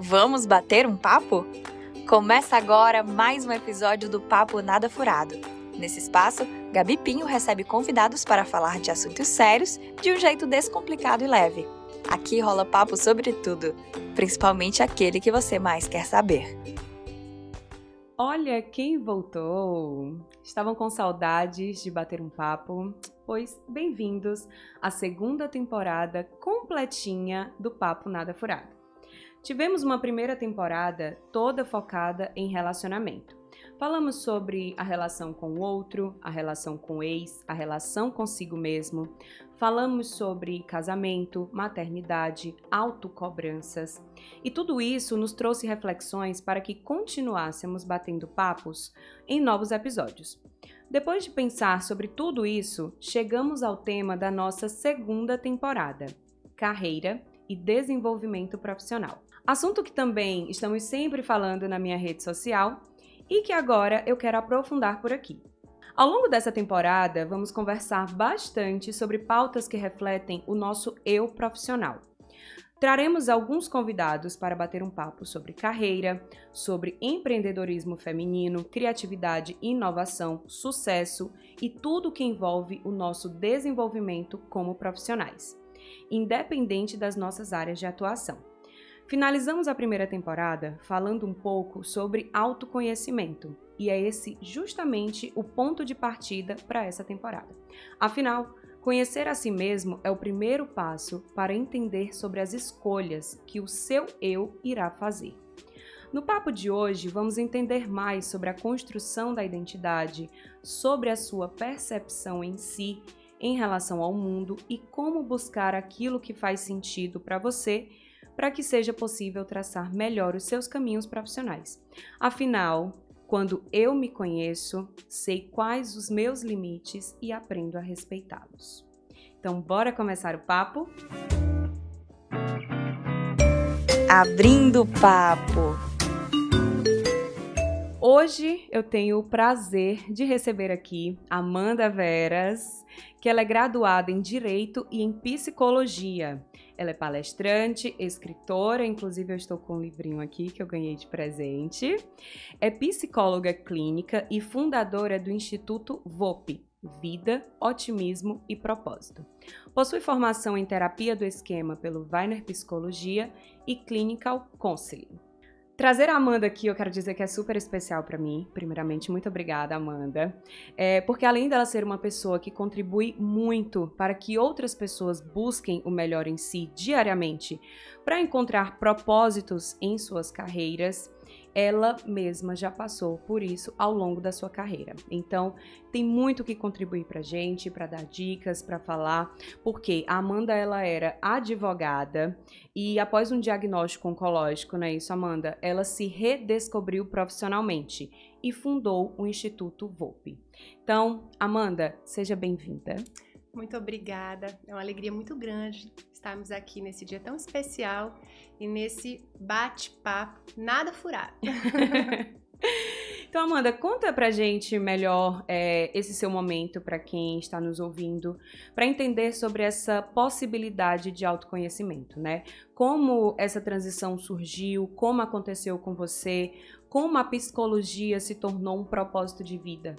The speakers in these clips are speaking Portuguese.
Vamos bater um papo? Começa agora mais um episódio do Papo Nada Furado. Nesse espaço, Gabi Pinho recebe convidados para falar de assuntos sérios de um jeito descomplicado e leve. Aqui rola papo sobre tudo, principalmente aquele que você mais quer saber. Olha quem voltou! Estavam com saudades de bater um papo? Pois bem-vindos à segunda temporada completinha do Papo Nada Furado. Tivemos uma primeira temporada toda focada em relacionamento. Falamos sobre a relação com o outro, a relação com o ex, a relação consigo mesmo. Falamos sobre casamento, maternidade, autocobranças. E tudo isso nos trouxe reflexões para que continuássemos batendo papos em novos episódios. Depois de pensar sobre tudo isso, chegamos ao tema da nossa segunda temporada: carreira e desenvolvimento profissional. Assunto que também estamos sempre falando na minha rede social e que agora eu quero aprofundar por aqui. Ao longo dessa temporada, vamos conversar bastante sobre pautas que refletem o nosso eu profissional. Traremos alguns convidados para bater um papo sobre carreira, sobre empreendedorismo feminino, criatividade, inovação, sucesso e tudo que envolve o nosso desenvolvimento como profissionais, independente das nossas áreas de atuação. Finalizamos a primeira temporada falando um pouco sobre autoconhecimento, e é esse justamente o ponto de partida para essa temporada. Afinal, conhecer a si mesmo é o primeiro passo para entender sobre as escolhas que o seu eu irá fazer. No papo de hoje, vamos entender mais sobre a construção da identidade, sobre a sua percepção em si, em relação ao mundo e como buscar aquilo que faz sentido para você para que seja possível traçar melhor os seus caminhos profissionais. Afinal, quando eu me conheço, sei quais os meus limites e aprendo a respeitá-los. Então, bora começar o papo? Abrindo papo. Hoje eu tenho o prazer de receber aqui Amanda Veras, que ela é graduada em Direito e em Psicologia. Ela é palestrante, escritora, inclusive eu estou com um livrinho aqui que eu ganhei de presente. É psicóloga clínica e fundadora do Instituto VOP, Vida, Otimismo e Propósito. Possui formação em terapia do esquema pelo Weiner Psicologia e Clinical Counseling. Trazer a Amanda aqui, eu quero dizer que é super especial para mim. Primeiramente, muito obrigada, Amanda. É, porque além dela ser uma pessoa que contribui muito para que outras pessoas busquem o melhor em si diariamente, para encontrar propósitos em suas carreiras, ela mesma já passou por isso ao longo da sua carreira. Então, tem muito que contribuir para gente, para dar dicas, para falar, porque a Amanda ela era advogada e após um diagnóstico oncológico, né, isso Amanda, ela se redescobriu profissionalmente e fundou o Instituto VOP. Então, Amanda, seja bem-vinda. Muito obrigada. É uma alegria muito grande estarmos aqui nesse dia tão especial e nesse bate-papo nada furado. Então, Amanda, conta pra gente melhor é, esse seu momento para quem está nos ouvindo, para entender sobre essa possibilidade de autoconhecimento, né? Como essa transição surgiu, como aconteceu com você, como a psicologia se tornou um propósito de vida.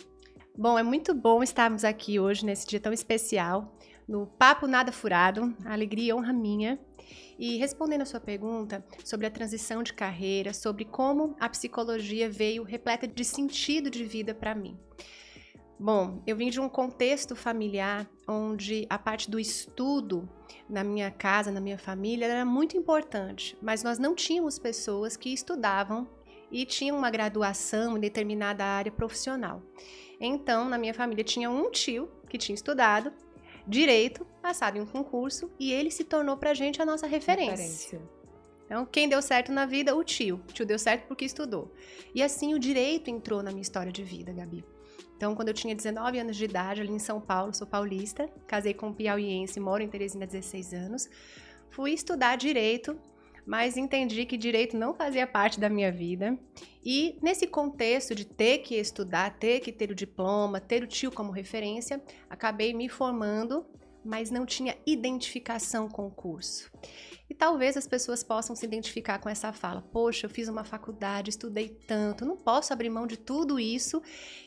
Bom, é muito bom estarmos aqui hoje, nesse dia tão especial, no Papo Nada Furado, a alegria e honra minha. E respondendo a sua pergunta sobre a transição de carreira, sobre como a psicologia veio repleta de sentido de vida para mim. Bom, eu vim de um contexto familiar onde a parte do estudo na minha casa, na minha família, era muito importante, mas nós não tínhamos pessoas que estudavam e tinham uma graduação em determinada área profissional. Então, na minha família tinha um tio que tinha estudado direito, passado em um concurso e ele se tornou pra gente a nossa referência. referência. Então, quem deu certo na vida? O tio. O tio deu certo porque estudou. E assim o direito entrou na minha história de vida, Gabi. Então, quando eu tinha 19 anos de idade, ali em São Paulo, sou paulista, casei com um piauiense, moro em Teresina há 16 anos, fui estudar direito mas entendi que direito não fazia parte da minha vida. E nesse contexto de ter que estudar, ter que ter o diploma, ter o tio como referência, acabei me formando, mas não tinha identificação com o curso. E talvez as pessoas possam se identificar com essa fala. Poxa, eu fiz uma faculdade, estudei tanto, não posso abrir mão de tudo isso.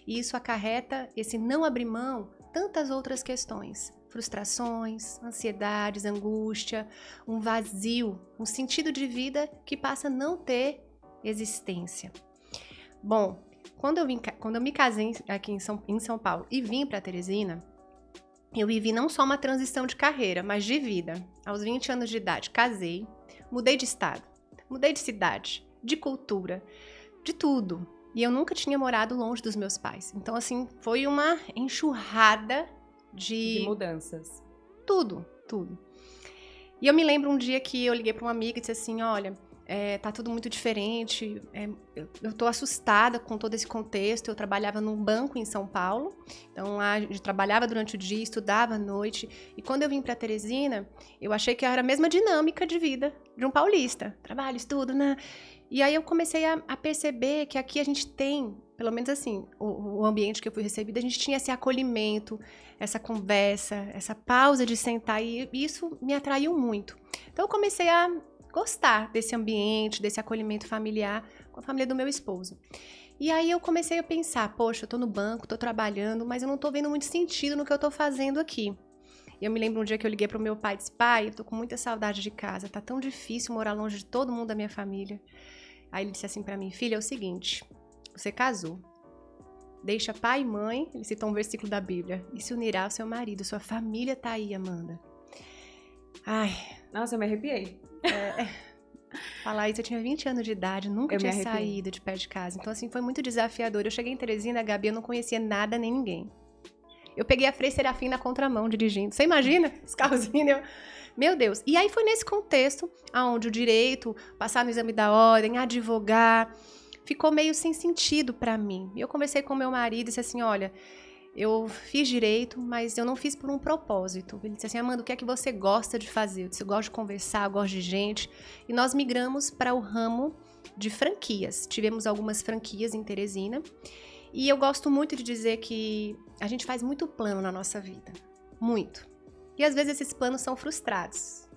E isso acarreta esse não abrir mão tantas outras questões. Frustrações, ansiedades, angústia, um vazio, um sentido de vida que passa a não ter existência. Bom, quando eu, vim, quando eu me casei aqui em São, em São Paulo e vim para Teresina, eu vivi não só uma transição de carreira, mas de vida. Aos 20 anos de idade, casei, mudei de estado, mudei de cidade, de cultura, de tudo. E eu nunca tinha morado longe dos meus pais. Então, assim, foi uma enxurrada de. De mudanças. Tudo, tudo. E eu me lembro um dia que eu liguei para uma amiga e disse assim: olha é, tá tudo muito diferente. É, eu, eu tô assustada com todo esse contexto. Eu trabalhava num banco em São Paulo, então lá eu trabalhava durante o dia, estudava à noite. E quando eu vim para Teresina, eu achei que era a mesma dinâmica de vida de um paulista: trabalho, estudo, né? E aí eu comecei a, a perceber que aqui a gente tem, pelo menos assim, o, o ambiente que eu fui recebida, a gente tinha esse acolhimento, essa conversa, essa pausa de sentar, e isso me atraiu muito. Então eu comecei a gostar desse ambiente, desse acolhimento familiar com a família do meu esposo. E aí eu comecei a pensar, poxa, eu tô no banco, tô trabalhando, mas eu não tô vendo muito sentido no que eu tô fazendo aqui. E eu me lembro um dia que eu liguei pro meu pai e disse, pai, eu tô com muita saudade de casa, tá tão difícil morar longe de todo mundo da minha família. Aí ele disse assim para mim, filha, é o seguinte, você casou, deixa pai e mãe, ele citou um versículo da Bíblia, e se unirá ao seu marido, sua família tá aí, Amanda. Ai, nossa, eu me arrepiei. É, falar isso, eu tinha 20 anos de idade, nunca eu tinha saído de pé de casa. Então, assim, foi muito desafiador. Eu cheguei em Teresina, Gabi, eu não conhecia nada nem ninguém. Eu peguei a Frei Serafim na contramão, dirigindo. Você imagina? Os carrozinhos, eu... Meu Deus. E aí foi nesse contexto, aonde o direito, passar no exame da ordem, advogar, ficou meio sem sentido para mim. E eu conversei com meu marido e disse assim, olha, eu fiz direito, mas eu não fiz por um propósito. Ele disse assim: Amanda, o que é que você gosta de fazer? Eu disse: eu gosto de conversar, eu gosto de gente. E nós migramos para o ramo de franquias. Tivemos algumas franquias em Teresina. E eu gosto muito de dizer que a gente faz muito plano na nossa vida. Muito. E às vezes esses planos são frustrados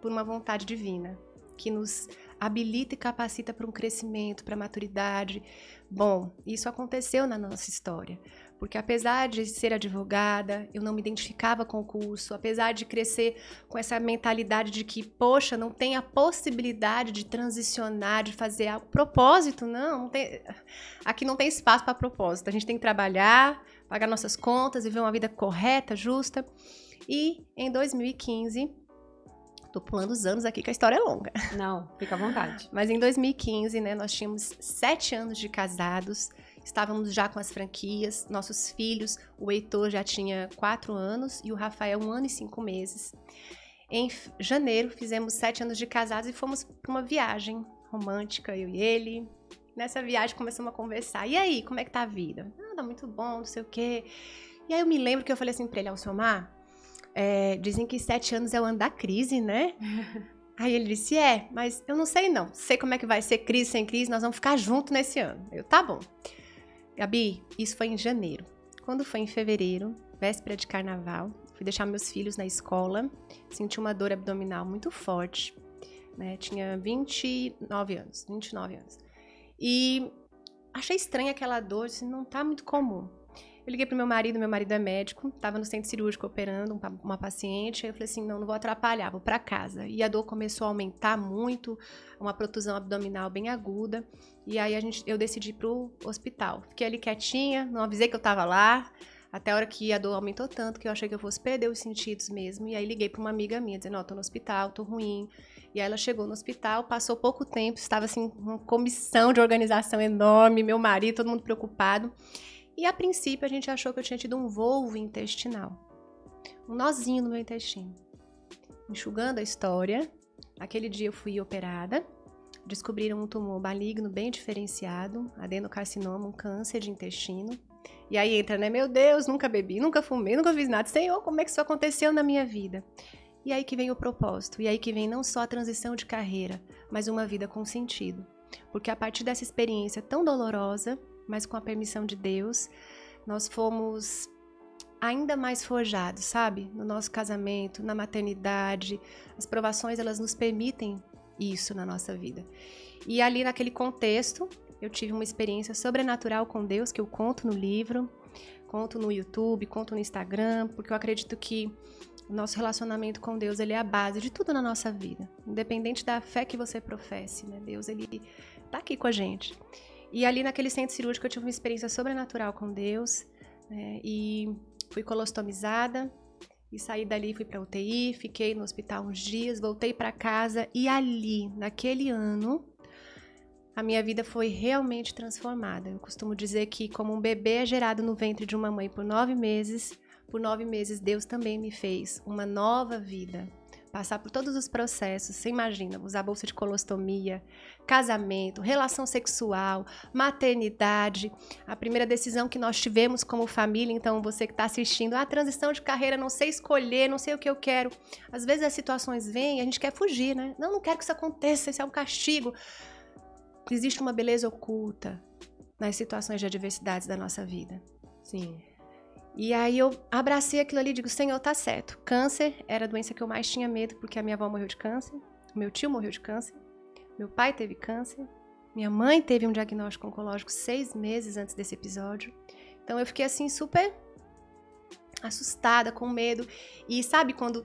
por uma vontade divina que nos habilita e capacita para um crescimento, para maturidade. Bom, isso aconteceu na nossa história. Porque apesar de ser advogada, eu não me identificava com o curso, apesar de crescer com essa mentalidade de que, poxa, não tem a possibilidade de transicionar, de fazer algo. Propósito, não, não tem... aqui não tem espaço para propósito. A gente tem que trabalhar, pagar nossas contas, viver uma vida correta, justa. E em 2015, Tô pulando os anos aqui, que a história é longa. Não, fica à vontade. Mas em 2015, né, nós tínhamos sete anos de casados. Estávamos já com as franquias, nossos filhos, o Heitor já tinha quatro anos e o Rafael um ano e cinco meses. Em janeiro, fizemos sete anos de casados e fomos para uma viagem romântica, eu e ele. Nessa viagem começamos a conversar. E aí, como é que tá a vida? Ah, tá muito bom, não sei o quê. E aí eu me lembro que eu falei assim para ele, Alcemar, é, dizem que sete anos é o ano da crise, né? Aí ele disse: É, mas eu não sei não. Sei como é que vai ser crise sem crise, nós vamos ficar juntos nesse ano. Eu, tá bom. Gabi, isso foi em janeiro. Quando foi em fevereiro, véspera de carnaval, fui deixar meus filhos na escola, senti uma dor abdominal muito forte, né? Tinha 29 anos, 29 anos. E achei estranha aquela dor, disse, não tá muito comum. Eu liguei pro meu marido, meu marido é médico, tava no centro cirúrgico operando uma, paciente. Aí eu falei assim: não, não vou atrapalhar, vou para casa. E a dor começou a aumentar muito, uma protusão abdominal bem aguda. E aí a gente, eu decidi ir pro hospital. Fiquei ali quietinha, não avisei que eu tava lá. Até a hora que a dor aumentou tanto que eu achei que eu fosse perder os sentidos mesmo. E aí liguei para uma amiga minha, dizendo: Ó, oh, tô no hospital, tô ruim. E aí ela chegou no hospital, passou pouco tempo, estava assim, uma comissão de organização enorme, meu marido, todo mundo preocupado. E a princípio a gente achou que eu tinha tido um volvo intestinal. Um nozinho no meu intestino. Enxugando a história, aquele dia eu fui operada. Descobriram um tumor maligno bem diferenciado, adenocarcinoma, um câncer de intestino. E aí entra, né? Meu Deus, nunca bebi, nunca fumei, nunca fiz nada. Senhor, como é que isso aconteceu na minha vida? E aí que vem o propósito. E aí que vem não só a transição de carreira, mas uma vida com sentido. Porque a partir dessa experiência tão dolorosa, mas com a permissão de Deus, nós fomos ainda mais forjados, sabe? No nosso casamento, na maternidade. As provações, elas nos permitem isso na nossa vida. E ali naquele contexto, eu tive uma experiência sobrenatural com Deus que eu conto no livro, conto no YouTube, conto no Instagram, porque eu acredito que o nosso relacionamento com Deus, ele é a base de tudo na nossa vida. Independente da fé que você professe, né? Deus, ele tá aqui com a gente. E ali naquele centro cirúrgico eu tive uma experiência sobrenatural com Deus, né? E fui colostomizada, e saí dali, fui para UTI, fiquei no hospital uns dias, voltei para casa e ali, naquele ano, a minha vida foi realmente transformada. Eu costumo dizer que, como um bebê é gerado no ventre de uma mãe por nove meses, por nove meses Deus também me fez uma nova vida passar por todos os processos, você imagina, usar bolsa de colostomia, casamento, relação sexual, maternidade, a primeira decisão que nós tivemos como família, então você que está assistindo, a ah, transição de carreira, não sei escolher, não sei o que eu quero. Às vezes as situações vêm e a gente quer fugir, né? Não, não quero que isso aconteça, isso é um castigo. Existe uma beleza oculta nas situações de adversidades da nossa vida. Sim. E aí eu abracei aquilo ali e digo, Senhor, tá certo. Câncer era a doença que eu mais tinha medo, porque a minha avó morreu de câncer, meu tio morreu de câncer, meu pai teve câncer, minha mãe teve um diagnóstico oncológico seis meses antes desse episódio. Então eu fiquei assim super assustada, com medo. E sabe quando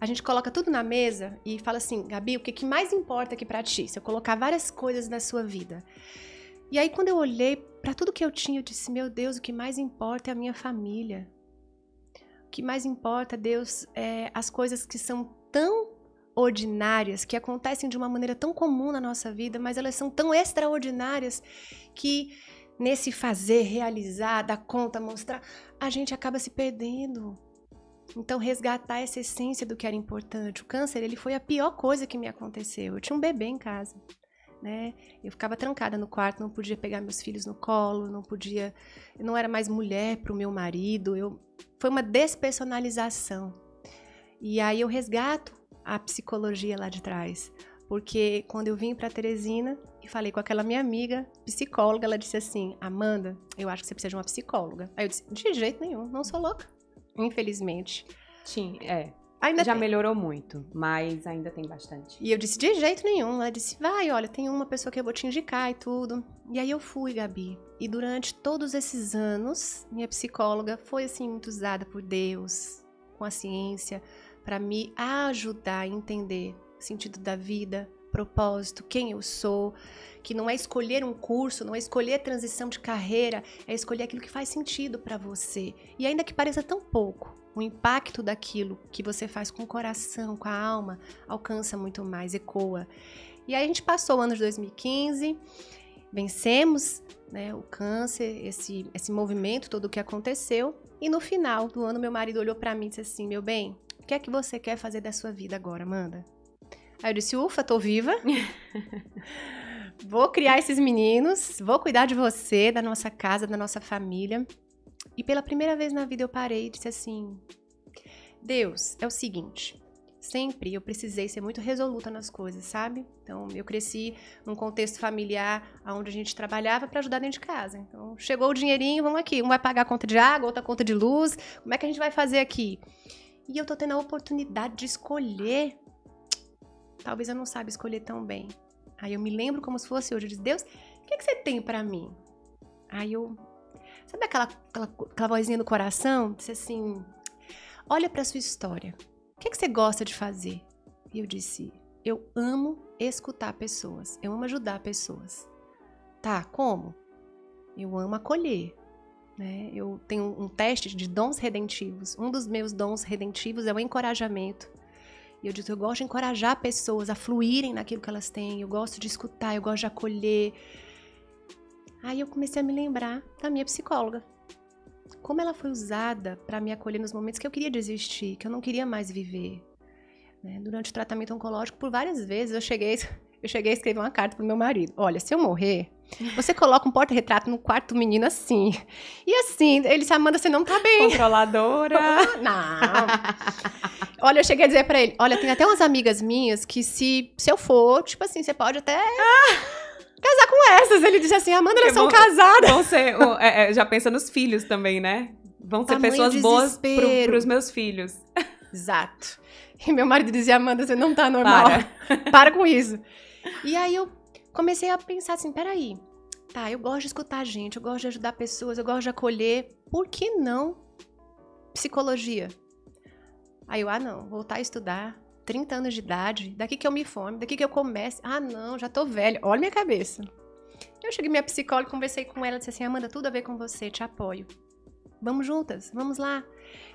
a gente coloca tudo na mesa e fala assim, Gabi, o que, que mais importa aqui para ti? Se eu colocar várias coisas na sua vida. E aí quando eu olhei para tudo que eu tinha, eu disse: Meu Deus, o que mais importa é a minha família. O que mais importa, Deus, é as coisas que são tão ordinárias, que acontecem de uma maneira tão comum na nossa vida, mas elas são tão extraordinárias que nesse fazer, realizar, dar conta, mostrar, a gente acaba se perdendo. Então, resgatar essa essência do que era importante. O câncer, ele foi a pior coisa que me aconteceu. Eu tinha um bebê em casa né? Eu ficava trancada no quarto, não podia pegar meus filhos no colo, não podia, eu não era mais mulher para o meu marido. Eu foi uma despersonalização. E aí eu resgato a psicologia lá de trás, porque quando eu vim para Teresina e falei com aquela minha amiga psicóloga, ela disse assim: "Amanda, eu acho que você precisa de uma psicóloga". Aí eu disse: "De jeito nenhum, não sou louca". Infelizmente. Sim, é. Ainda já tem. melhorou muito, mas ainda tem bastante. E eu disse, de jeito nenhum. Ela disse, vai, olha, tem uma pessoa que eu vou te indicar e tudo. E aí eu fui, Gabi. E durante todos esses anos, minha psicóloga foi, assim, muito usada por Deus, com a ciência, para me ajudar a entender o sentido da vida, propósito, quem eu sou, que não é escolher um curso, não é escolher transição de carreira, é escolher aquilo que faz sentido para você. E ainda que pareça tão pouco, o impacto daquilo que você faz com o coração, com a alma, alcança muito mais, ecoa. E aí a gente passou o ano de 2015, vencemos né, o câncer, esse, esse movimento todo que aconteceu. E no final do ano, meu marido olhou para mim e disse assim: Meu bem, o que é que você quer fazer da sua vida agora, Amanda? Aí eu disse: Ufa, tô viva. vou criar esses meninos, vou cuidar de você, da nossa casa, da nossa família. E pela primeira vez na vida eu parei e disse assim: Deus, é o seguinte. Sempre eu precisei ser muito resoluta nas coisas, sabe? Então, eu cresci num contexto familiar onde a gente trabalhava para ajudar dentro de casa. Então, chegou o dinheirinho, vamos aqui. Um vai pagar a conta de água, outra conta de luz. Como é que a gente vai fazer aqui? E eu tô tendo a oportunidade de escolher. Talvez eu não saiba escolher tão bem. Aí eu me lembro como se fosse hoje. Eu disse, Deus, o que, é que você tem para mim? Aí eu Sabe aquela, aquela, aquela vozinha no coração? Disse assim: Olha para sua história. O que, é que você gosta de fazer? E eu disse: Eu amo escutar pessoas. Eu amo ajudar pessoas. Tá, como? Eu amo acolher. Né? Eu tenho um teste de dons redentivos. Um dos meus dons redentivos é o encorajamento. E eu disse: eu gosto de encorajar pessoas a fluírem naquilo que elas têm. Eu gosto de escutar, eu gosto de acolher. Aí eu comecei a me lembrar da minha psicóloga. Como ela foi usada para me acolher nos momentos que eu queria desistir, que eu não queria mais viver. Né? Durante o tratamento oncológico, por várias vezes, eu cheguei, eu cheguei a escrever uma carta pro meu marido. Olha, se eu morrer, você coloca um porta-retrato no quarto do menino assim. E assim, ele disse, Amanda, você não tá bem. Controladora. não. Olha, eu cheguei a dizer para ele, olha, tem até umas amigas minhas que se, se eu for, tipo assim, você pode até... Casar com essas. Ele disse assim, Amanda, elas são casadas. Vão ser, é, é, já pensa nos filhos também, né? vão ser pessoas boas para os meus filhos. Exato. E meu marido dizia, Amanda, você não tá normal. Para. Para com isso. E aí eu comecei a pensar assim, peraí, tá, eu gosto de escutar gente, eu gosto de ajudar pessoas, eu gosto de acolher, por que não psicologia? Aí eu, ah não, voltar a estudar, 30 anos de idade, daqui que eu me forme, daqui que eu comece, ah não, já tô velha, olha minha cabeça. Eu cheguei minha psicóloga, conversei com ela, disse assim, Amanda, tudo a ver com você, te apoio. Vamos juntas, vamos lá.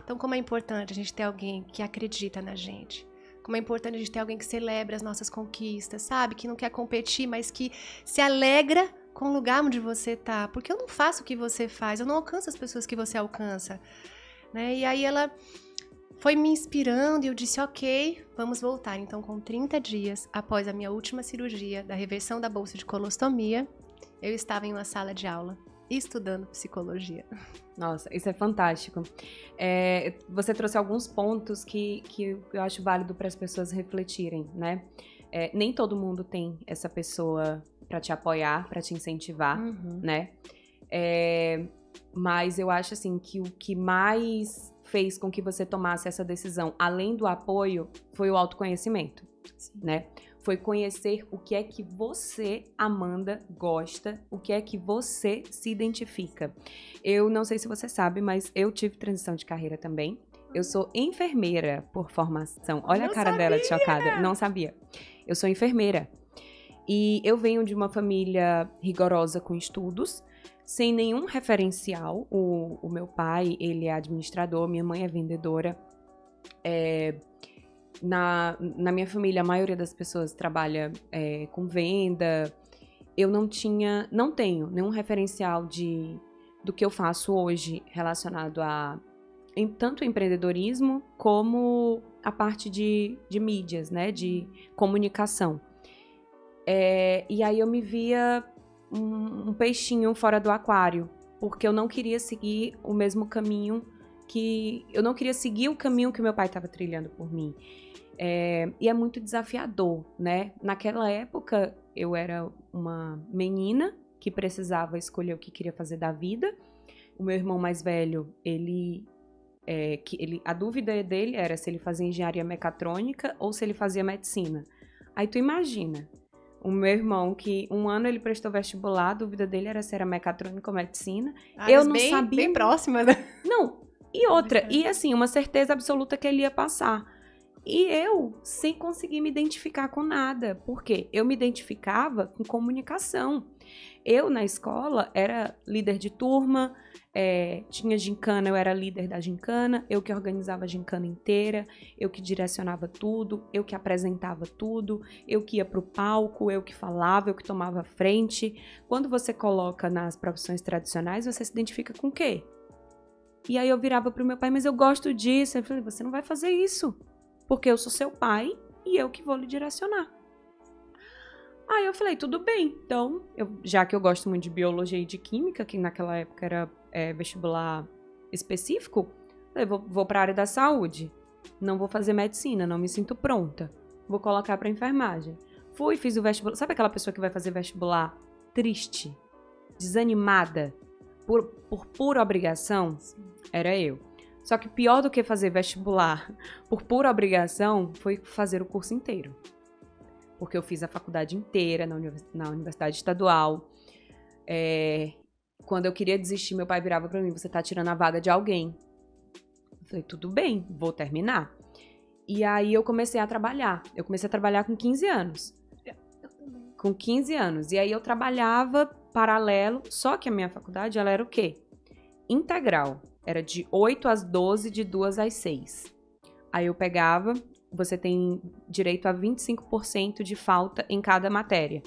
Então, como é importante a gente ter alguém que acredita na gente. Como é importante a gente ter alguém que celebra as nossas conquistas, sabe? Que não quer competir, mas que se alegra com o lugar onde você tá. Porque eu não faço o que você faz, eu não alcanço as pessoas que você alcança. Né? E aí ela foi me inspirando e eu disse, ok, vamos voltar. Então, com 30 dias após a minha última cirurgia da reversão da bolsa de colostomia, eu estava em uma sala de aula estudando psicologia. Nossa, isso é fantástico. É, você trouxe alguns pontos que, que eu acho válido para as pessoas refletirem, né? É, nem todo mundo tem essa pessoa para te apoiar, para te incentivar, uhum. né? É, mas eu acho assim que o que mais fez com que você tomasse essa decisão, além do apoio, foi o autoconhecimento, Sim. né? Foi conhecer o que é que você, Amanda, gosta, o que é que você se identifica. Eu não sei se você sabe, mas eu tive transição de carreira também. Eu sou enfermeira por formação. Olha não a cara sabia. dela de chocada. Não sabia. Eu sou enfermeira. E eu venho de uma família rigorosa com estudos, sem nenhum referencial. O, o meu pai, ele é administrador, minha mãe é vendedora. É, na, na minha família, a maioria das pessoas trabalha é, com venda. Eu não tinha, não tenho nenhum referencial de do que eu faço hoje relacionado a em, tanto empreendedorismo como a parte de, de mídias, né, de comunicação. É, e aí eu me via um, um peixinho fora do aquário, porque eu não queria seguir o mesmo caminho que eu não queria seguir o caminho que meu pai estava trilhando por mim. É, e é muito desafiador, né? Naquela época, eu era uma menina que precisava escolher o que queria fazer da vida. O meu irmão mais velho, ele, é, que ele, a dúvida dele era se ele fazia engenharia mecatrônica ou se ele fazia medicina. Aí tu imagina, o meu irmão, que um ano ele prestou vestibular, a dúvida dele era se era mecatrônica ou medicina. Ah, eu não bem, sabia. Bem próxima, né? Não. E outra, e assim, uma certeza absoluta que ele ia passar. E eu sem conseguir me identificar com nada, porque eu me identificava com comunicação. Eu na escola era líder de turma, é, tinha gincana, eu era líder da gincana, eu que organizava a gincana inteira, eu que direcionava tudo, eu que apresentava tudo, eu que ia para o palco, eu que falava, eu que tomava frente. Quando você coloca nas profissões tradicionais, você se identifica com o quê? E aí eu virava para o meu pai, mas eu gosto disso. Eu falei, você não vai fazer isso porque eu sou seu pai e eu que vou lhe direcionar. Aí eu falei, tudo bem. Então, eu, já que eu gosto muito de biologia e de química, que naquela época era é, vestibular específico, eu vou, vou para a área da saúde. Não vou fazer medicina, não me sinto pronta. Vou colocar para enfermagem. Fui, fiz o vestibular. Sabe aquela pessoa que vai fazer vestibular triste, desanimada, por, por pura obrigação? Sim. Era eu. Só que pior do que fazer vestibular por pura obrigação foi fazer o curso inteiro. Porque eu fiz a faculdade inteira na, na Universidade Estadual. É, quando eu queria desistir, meu pai virava para mim: Você tá tirando a vaga de alguém. Eu falei: Tudo bem, vou terminar. E aí eu comecei a trabalhar. Eu comecei a trabalhar com 15 anos. Com 15 anos. E aí eu trabalhava paralelo, só que a minha faculdade ela era o quê? Integral. Era de 8 às 12, de 2 às 6. Aí eu pegava, você tem direito a 25% de falta em cada matéria.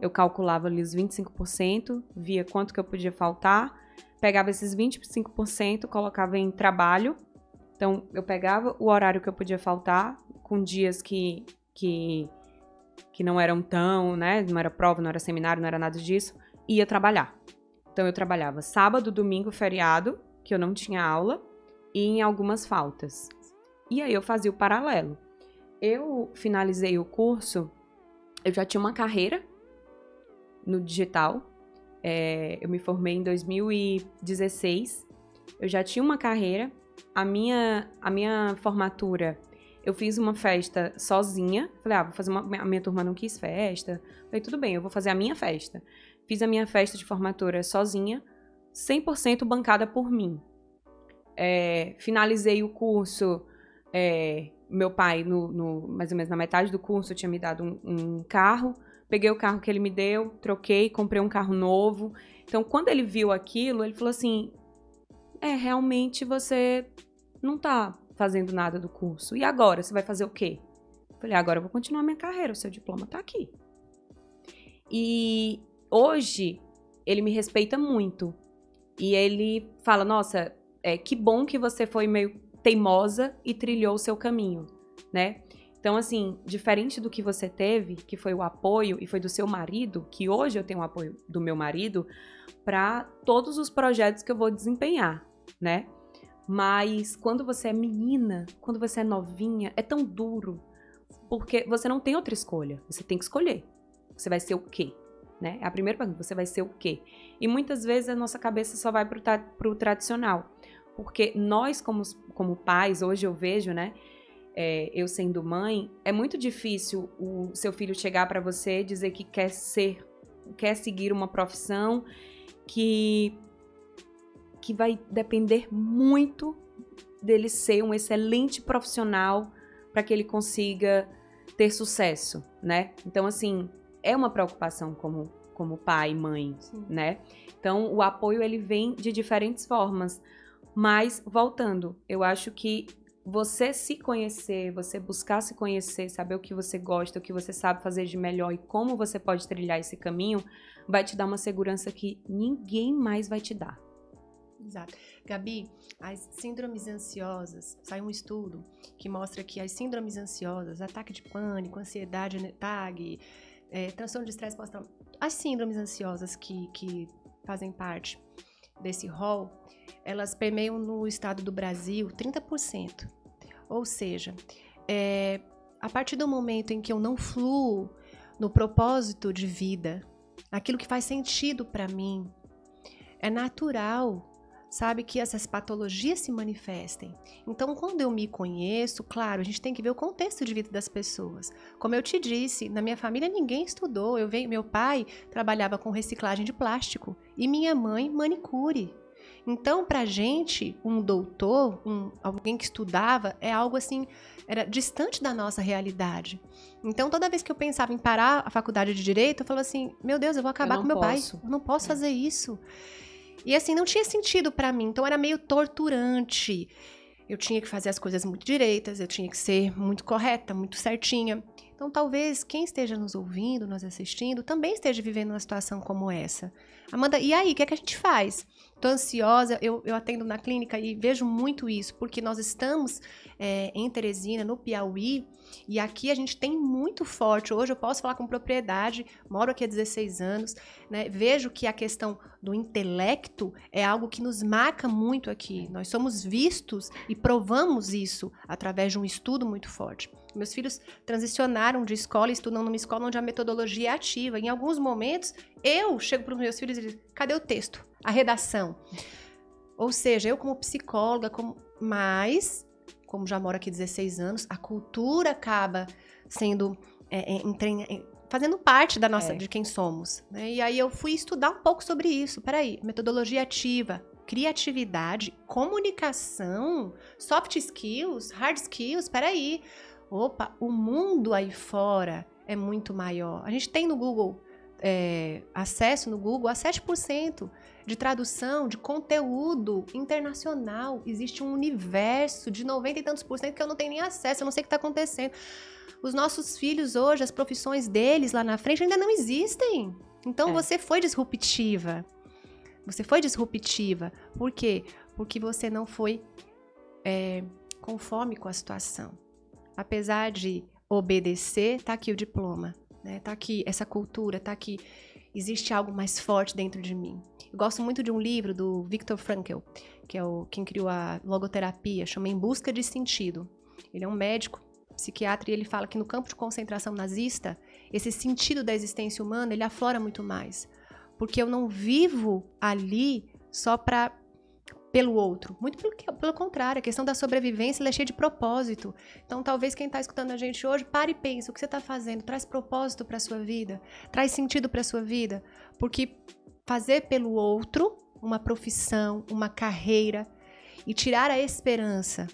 Eu calculava ali os 25%, via quanto que eu podia faltar, pegava esses 25%, colocava em trabalho. Então, eu pegava o horário que eu podia faltar, com dias que, que, que não eram tão, né? Não era prova, não era seminário, não era nada disso, ia trabalhar. Então, eu trabalhava sábado, domingo, feriado, que eu não tinha aula, e em algumas faltas. E aí eu fazia o paralelo. Eu finalizei o curso, eu já tinha uma carreira no digital. É, eu me formei em 2016 eu já tinha uma carreira, a minha, a minha formatura, eu fiz uma festa sozinha. Falei, ah, vou fazer uma. A minha turma não quis festa. Falei, tudo bem, eu vou fazer a minha festa. Fiz a minha festa de formatura sozinha, 100% bancada por mim. É, finalizei o curso. É, meu pai, no, no, mais ou menos na metade do curso, tinha me dado um, um carro. Peguei o carro que ele me deu, troquei, comprei um carro novo. Então, quando ele viu aquilo, ele falou assim: É, realmente você não tá fazendo nada do curso. E agora? Você vai fazer o quê? Falei: Agora eu vou continuar minha carreira, o seu diploma tá aqui. E hoje, ele me respeita muito. E ele fala: Nossa, é, que bom que você foi meio teimosa e trilhou o seu caminho, né? Então, assim, diferente do que você teve, que foi o apoio e foi do seu marido, que hoje eu tenho o apoio do meu marido para todos os projetos que eu vou desempenhar, né? Mas quando você é menina, quando você é novinha, é tão duro, porque você não tem outra escolha, você tem que escolher. Você vai ser o quê? Né? É a primeira pergunta, você vai ser o quê? E muitas vezes a nossa cabeça só vai para o tradicional. Porque nós, como, como pais, hoje eu vejo, né? É, eu sendo mãe, é muito difícil o seu filho chegar para você e dizer que quer ser, quer seguir uma profissão que que vai depender muito dele ser um excelente profissional para que ele consiga ter sucesso, né? Então assim, é uma preocupação como como pai e mãe, Sim. né? Então o apoio ele vem de diferentes formas. Mas, voltando, eu acho que você se conhecer, você buscar se conhecer, saber o que você gosta, o que você sabe fazer de melhor e como você pode trilhar esse caminho, vai te dar uma segurança que ninguém mais vai te dar. Exato. Gabi, as síndromes ansiosas, saiu um estudo que mostra que as síndromes ansiosas, ataque de pânico, ansiedade, TAG, é, transtorno de estresse pós-traumático, as síndromes ansiosas que, que fazem parte desse rol, elas permeiam no estado do Brasil 30%. Ou seja, é, a partir do momento em que eu não fluo no propósito de vida, aquilo que faz sentido para mim, é natural, sabe, que essas patologias se manifestem. Então, quando eu me conheço, claro, a gente tem que ver o contexto de vida das pessoas. Como eu te disse, na minha família ninguém estudou. Eu venho, meu pai trabalhava com reciclagem de plástico e minha mãe manicure. Então, para gente, um doutor, um, alguém que estudava, é algo assim, era distante da nossa realidade. Então, toda vez que eu pensava em parar a faculdade de direito, eu falava assim: meu Deus, eu vou acabar com meu posso. pai. Eu não posso é. fazer isso. E assim, não tinha sentido para mim. Então, era meio torturante. Eu tinha que fazer as coisas muito direitas, eu tinha que ser muito correta, muito certinha. Então, talvez quem esteja nos ouvindo, nos assistindo, também esteja vivendo uma situação como essa. Amanda, e aí, o que, é que a gente faz? Tô ansiosa, eu, eu atendo na clínica e vejo muito isso, porque nós estamos é, em Teresina, no Piauí, e aqui a gente tem muito forte. Hoje eu posso falar com propriedade, moro aqui há 16 anos, né? Vejo que a questão do intelecto é algo que nos marca muito aqui. Nós somos vistos e provamos isso através de um estudo muito forte. Meus filhos transicionaram de escola estudam numa escola onde a metodologia é ativa. Em alguns momentos, eu chego para os meus filhos e digo: cadê o texto? A redação? Ou seja, eu como psicóloga, como... mas, como já moro aqui 16 anos, a cultura acaba sendo é, é, fazendo parte da nossa, é. de quem somos. Né? E aí eu fui estudar um pouco sobre isso. Peraí, metodologia ativa, criatividade, comunicação, soft skills, hard skills, peraí opa, o mundo aí fora é muito maior. A gente tem no Google é, acesso no Google a 7% de tradução de conteúdo internacional. Existe um universo de 90 e tantos por cento que eu não tenho nem acesso, eu não sei o que está acontecendo. Os nossos filhos hoje, as profissões deles lá na frente ainda não existem. Então é. você foi disruptiva. Você foi disruptiva. Por quê? Porque você não foi é, conforme com a situação apesar de obedecer, tá aqui o diploma, né? Tá aqui essa cultura, tá aqui existe algo mais forte dentro de mim. Eu gosto muito de um livro do Viktor Frankl, que é o quem criou a logoterapia, chama Em Busca de Sentido. Ele é um médico, psiquiatra e ele fala que no campo de concentração nazista, esse sentido da existência humana, ele aflora muito mais, porque eu não vivo ali só para pelo outro. Muito pelo, pelo contrário, a questão da sobrevivência é cheia de propósito. Então, talvez quem está escutando a gente hoje, pare e pense, o que você está fazendo traz propósito para sua vida? Traz sentido para sua vida? Porque fazer pelo outro uma profissão, uma carreira e tirar a esperança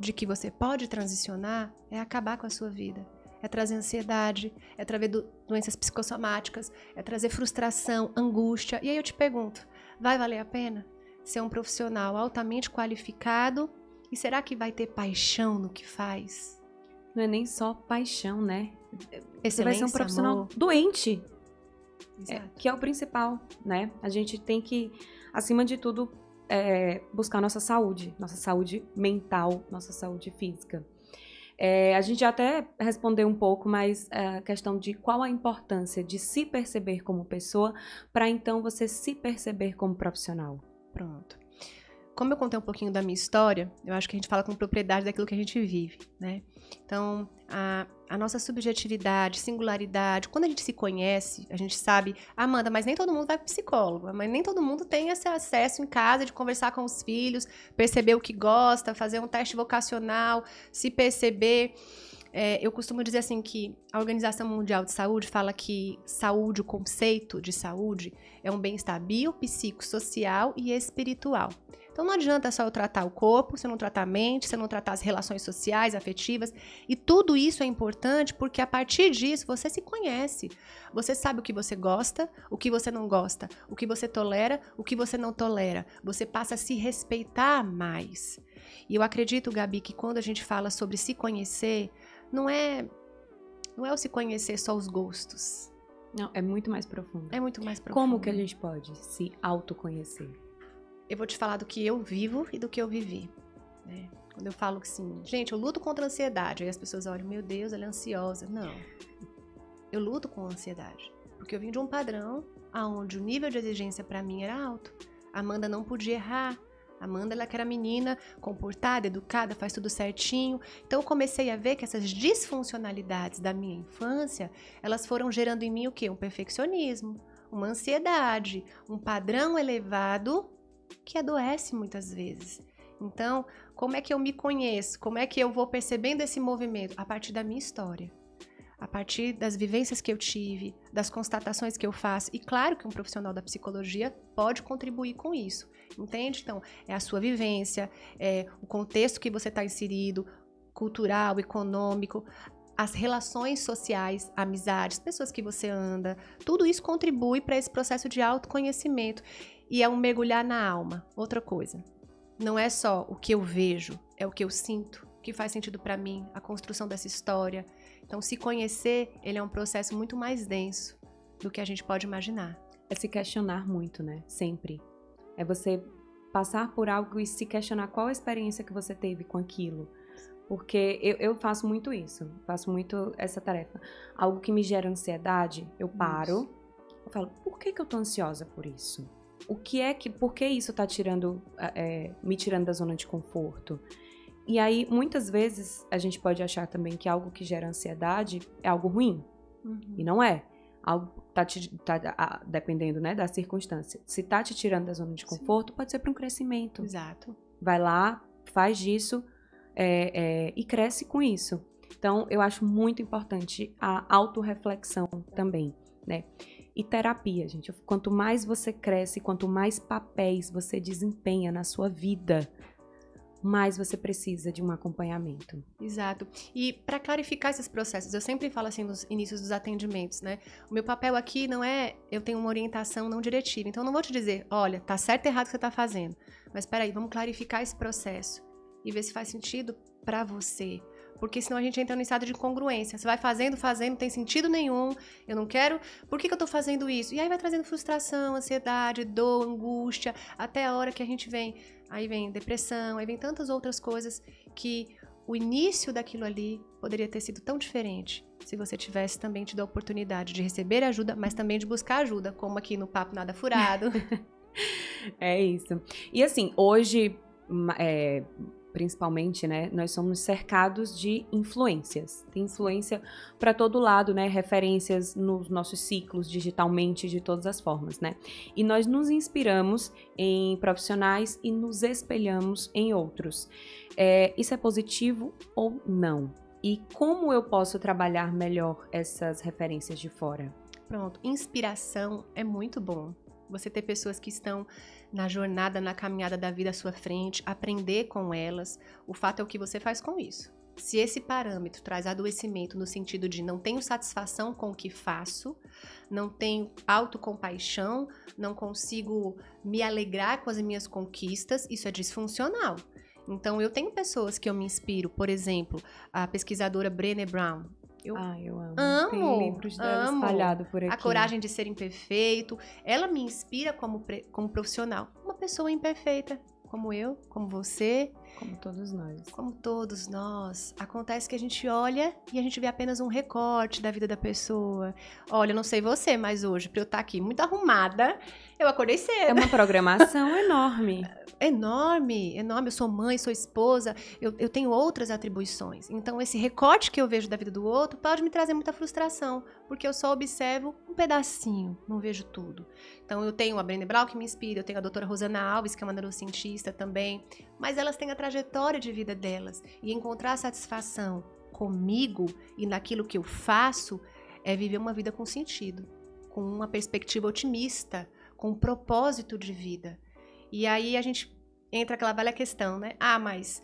de que você pode transicionar é acabar com a sua vida. É trazer ansiedade, é trazer do, doenças psicossomáticas, é trazer frustração, angústia. E aí eu te pergunto, vai valer a pena ser um profissional altamente qualificado? E será que vai ter paixão no que faz? Não é nem só paixão, né? Excelência, Você vai ser um profissional amor. doente, é, que é o principal, né? A gente tem que, acima de tudo, é, buscar nossa saúde, nossa saúde mental, nossa saúde física. É, a gente até respondeu um pouco, mas é, a questão de qual a importância de se perceber como pessoa para então você se perceber como profissional. Pronto. Como eu contei um pouquinho da minha história, eu acho que a gente fala com propriedade daquilo que a gente vive, né? Então, a, a nossa subjetividade, singularidade, quando a gente se conhece, a gente sabe, Amanda, mas nem todo mundo vai para psicólogo, mas nem todo mundo tem esse acesso em casa de conversar com os filhos, perceber o que gosta, fazer um teste vocacional, se perceber. É, eu costumo dizer assim que a Organização Mundial de Saúde fala que saúde, o conceito de saúde, é um bem-estar biopsicossocial e espiritual. Então não adianta só eu tratar o corpo, se eu não tratar a mente, se eu não tratar as relações sociais, afetivas. E tudo isso é importante porque a partir disso você se conhece. Você sabe o que você gosta, o que você não gosta, o que você tolera, o que você não tolera. Você passa a se respeitar mais. E eu acredito, Gabi, que quando a gente fala sobre se conhecer, não é não é o se conhecer só os gostos. Não, é muito mais profundo. É muito mais profundo. Como que a gente pode se autoconhecer? eu vou te falar do que eu vivo e do que eu vivi. Né? Quando eu falo que assim, gente, eu luto contra a ansiedade, aí as pessoas olham, meu Deus, ela é ansiosa. Não. Eu luto com a ansiedade. Porque eu vim de um padrão onde o nível de exigência para mim era alto. A Amanda não podia errar. Amanda, ela que era menina, comportada, educada, faz tudo certinho. Então eu comecei a ver que essas disfuncionalidades da minha infância, elas foram gerando em mim o quê? Um perfeccionismo, uma ansiedade, um padrão elevado que adoece muitas vezes. Então, como é que eu me conheço? Como é que eu vou percebendo esse movimento? A partir da minha história. A partir das vivências que eu tive, das constatações que eu faço. E claro que um profissional da psicologia pode contribuir com isso. Entende? Então, é a sua vivência, é o contexto que você está inserido, cultural, econômico, as relações sociais, amizades, pessoas que você anda, tudo isso contribui para esse processo de autoconhecimento e é um mergulhar na alma. Outra coisa, não é só o que eu vejo, é o que eu sinto, que faz sentido para mim, a construção dessa história. Então, se conhecer, ele é um processo muito mais denso do que a gente pode imaginar. É se questionar muito, né? Sempre. É você passar por algo e se questionar qual a experiência que você teve com aquilo. Porque eu, eu faço muito isso, faço muito essa tarefa. Algo que me gera ansiedade, eu paro, isso. eu falo, por que, que eu tô ansiosa por isso? O que é que, por que isso tá tirando, é, me tirando da zona de conforto? E aí, muitas vezes, a gente pode achar também que algo que gera ansiedade é algo ruim. Uhum. E não é. Algo tá, te, tá dependendo, né, da circunstância. Se tá te tirando da zona de conforto, Sim. pode ser para um crescimento. Exato. Vai lá, faz disso é, é, e cresce com isso. Então, eu acho muito importante a autorreflexão também, né? E terapia, gente. Quanto mais você cresce, quanto mais papéis você desempenha na sua vida, mais você precisa de um acompanhamento. Exato. E para clarificar esses processos, eu sempre falo assim nos inícios dos atendimentos, né? O meu papel aqui não é eu tenho uma orientação não diretiva. Então eu não vou te dizer, olha, tá certo ou errado o que você tá fazendo. Mas espera aí, vamos clarificar esse processo e ver se faz sentido para você. Porque senão a gente entra no estado de incongruência. Você vai fazendo, fazendo, não tem sentido nenhum. Eu não quero. Por que, que eu tô fazendo isso? E aí vai trazendo frustração, ansiedade, dor, angústia, até a hora que a gente vem. Aí vem depressão, aí vem tantas outras coisas que o início daquilo ali poderia ter sido tão diferente se você tivesse também tido a oportunidade de receber ajuda, mas também de buscar ajuda, como aqui no Papo Nada Furado. é isso. E assim, hoje, é, principalmente, né, nós somos cercados de influências. Tem influência para todo lado, né, referências nos nossos ciclos digitalmente de todas as formas, né? E nós nos inspiramos em profissionais e nos espelhamos em outros. É, isso é positivo ou não? E como eu posso trabalhar melhor essas referências de fora? Pronto, inspiração é muito bom. Você ter pessoas que estão na jornada, na caminhada da vida à sua frente, aprender com elas. O fato é o que você faz com isso. Se esse parâmetro traz adoecimento no sentido de não tenho satisfação com o que faço, não tenho autocompaixão, não consigo me alegrar com as minhas conquistas, isso é disfuncional. Então, eu tenho pessoas que eu me inspiro, por exemplo, a pesquisadora Brené Brown. Eu ah, eu amo. Amo. Tem livros dela amo. espalhado por aqui. A coragem de ser imperfeito. Ela me inspira como, como profissional. Uma pessoa imperfeita, como eu, como você. Como todos nós. Como todos nós. Acontece que a gente olha e a gente vê apenas um recorte da vida da pessoa. Olha, não sei você, mas hoje, pra eu estar aqui muito arrumada, eu acordei cedo. É uma programação enorme. Enorme, enorme. Eu sou mãe, sou esposa, eu, eu tenho outras atribuições. Então, esse recorte que eu vejo da vida do outro pode me trazer muita frustração, porque eu só observo um pedacinho, não vejo tudo. Então, eu tenho a Brené Brown que me inspira, eu tenho a doutora Rosana Alves, que é uma neurocientista também, mas elas têm a trajetória de vida delas. E encontrar satisfação comigo e naquilo que eu faço é viver uma vida com sentido, com uma perspectiva otimista, com um propósito de vida. E aí a gente entra aquela velha questão, né? Ah, mas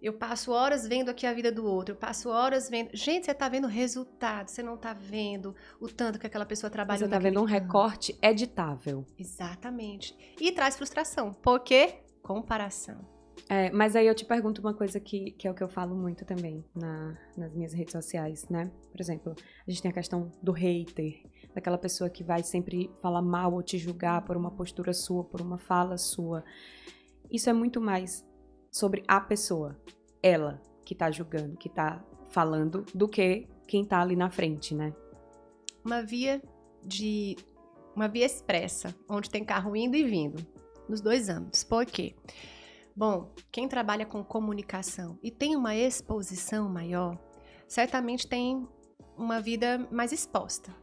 eu passo horas vendo aqui a vida do outro, eu passo horas vendo. Gente, você tá vendo resultado, você não tá vendo o tanto que aquela pessoa trabalha. Você tá vendo um recorte editável. Exatamente. E traz frustração. Por quê? Comparação. É, mas aí eu te pergunto uma coisa que, que é o que eu falo muito também na, nas minhas redes sociais, né? Por exemplo, a gente tem a questão do hater, daquela pessoa que vai sempre falar mal ou te julgar por uma postura sua, por uma fala sua. Isso é muito mais sobre a pessoa, ela que tá julgando, que tá falando, do que quem tá ali na frente, né? Uma via de. Uma via expressa, onde tem carro indo e vindo, nos dois âmbitos. Por quê? Bom, quem trabalha com comunicação e tem uma exposição maior, certamente tem uma vida mais exposta.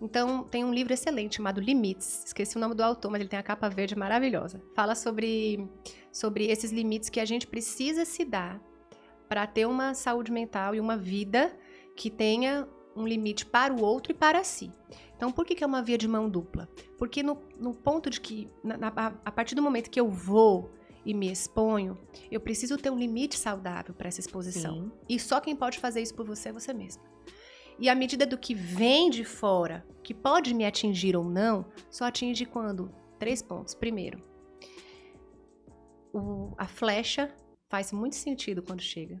Então, tem um livro excelente chamado Limites. Esqueci o nome do autor, mas ele tem a capa verde maravilhosa. Fala sobre, sobre esses limites que a gente precisa se dar para ter uma saúde mental e uma vida que tenha um limite para o outro e para si. Então, por que, que é uma via de mão dupla? Porque no, no ponto de que, na, na, a partir do momento que eu vou e me exponho, eu preciso ter um limite saudável para essa exposição. Sim. E só quem pode fazer isso por você é você mesma. E à medida do que vem de fora, que pode me atingir ou não, só atinge quando? Três pontos. Primeiro, o, a flecha faz muito sentido quando chega.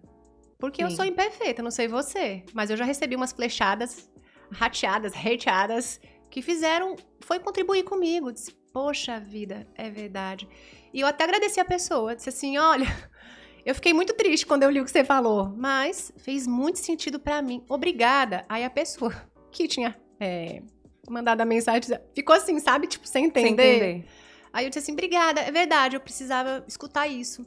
Porque Sim. eu sou imperfeita, não sei você, mas eu já recebi umas flechadas, rateadas, hateadas, que fizeram, foi contribuir comigo. Disse, poxa vida, é verdade. E eu até agradeci a pessoa, disse assim, olha, eu fiquei muito triste quando eu li o que você falou, mas fez muito sentido para mim. Obrigada. Aí a pessoa que tinha é, mandado a mensagem ficou assim, sabe? Tipo, sem entender. Sem entender. Aí eu disse assim, obrigada, é verdade, eu precisava escutar isso.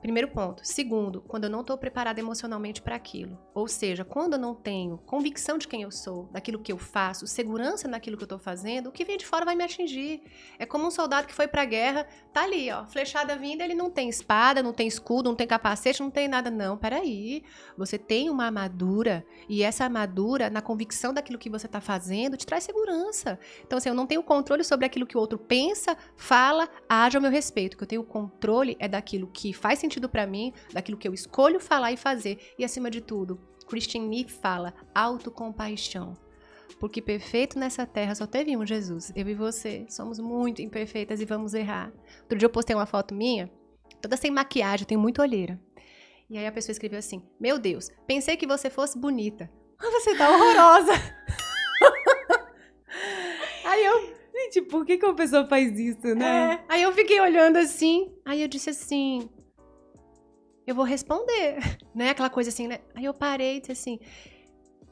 Primeiro ponto. Segundo, quando eu não estou preparada emocionalmente para aquilo. Ou seja, quando eu não tenho convicção de quem eu sou, daquilo que eu faço, segurança naquilo que eu estou fazendo, o que vem de fora vai me atingir. É como um soldado que foi para a guerra, tá ali, ó, flechada vindo, ele não tem espada, não tem escudo, não tem capacete, não tem nada. Não, peraí. Você tem uma armadura e essa armadura, na convicção daquilo que você está fazendo, te traz segurança. Então, assim, eu não tenho controle sobre aquilo que o outro pensa, fala, age ao meu respeito. O que eu tenho controle é daquilo que faz sentido sentido para mim, daquilo que eu escolho falar e fazer. E acima de tudo, Christian Neff fala autocompaixão. Porque perfeito nessa terra só teve um Jesus. Eu e você somos muito imperfeitas e vamos errar. Outro dia eu postei uma foto minha, toda sem maquiagem, eu tenho muita olheira. E aí a pessoa escreveu assim: Meu Deus, pensei que você fosse bonita. Mas você tá horrorosa. aí eu. Gente, por que, que uma pessoa faz isso, né? É, aí eu fiquei olhando assim. Aí eu disse assim: eu vou responder, né? Aquela coisa assim, né? Aí eu parei e disse assim: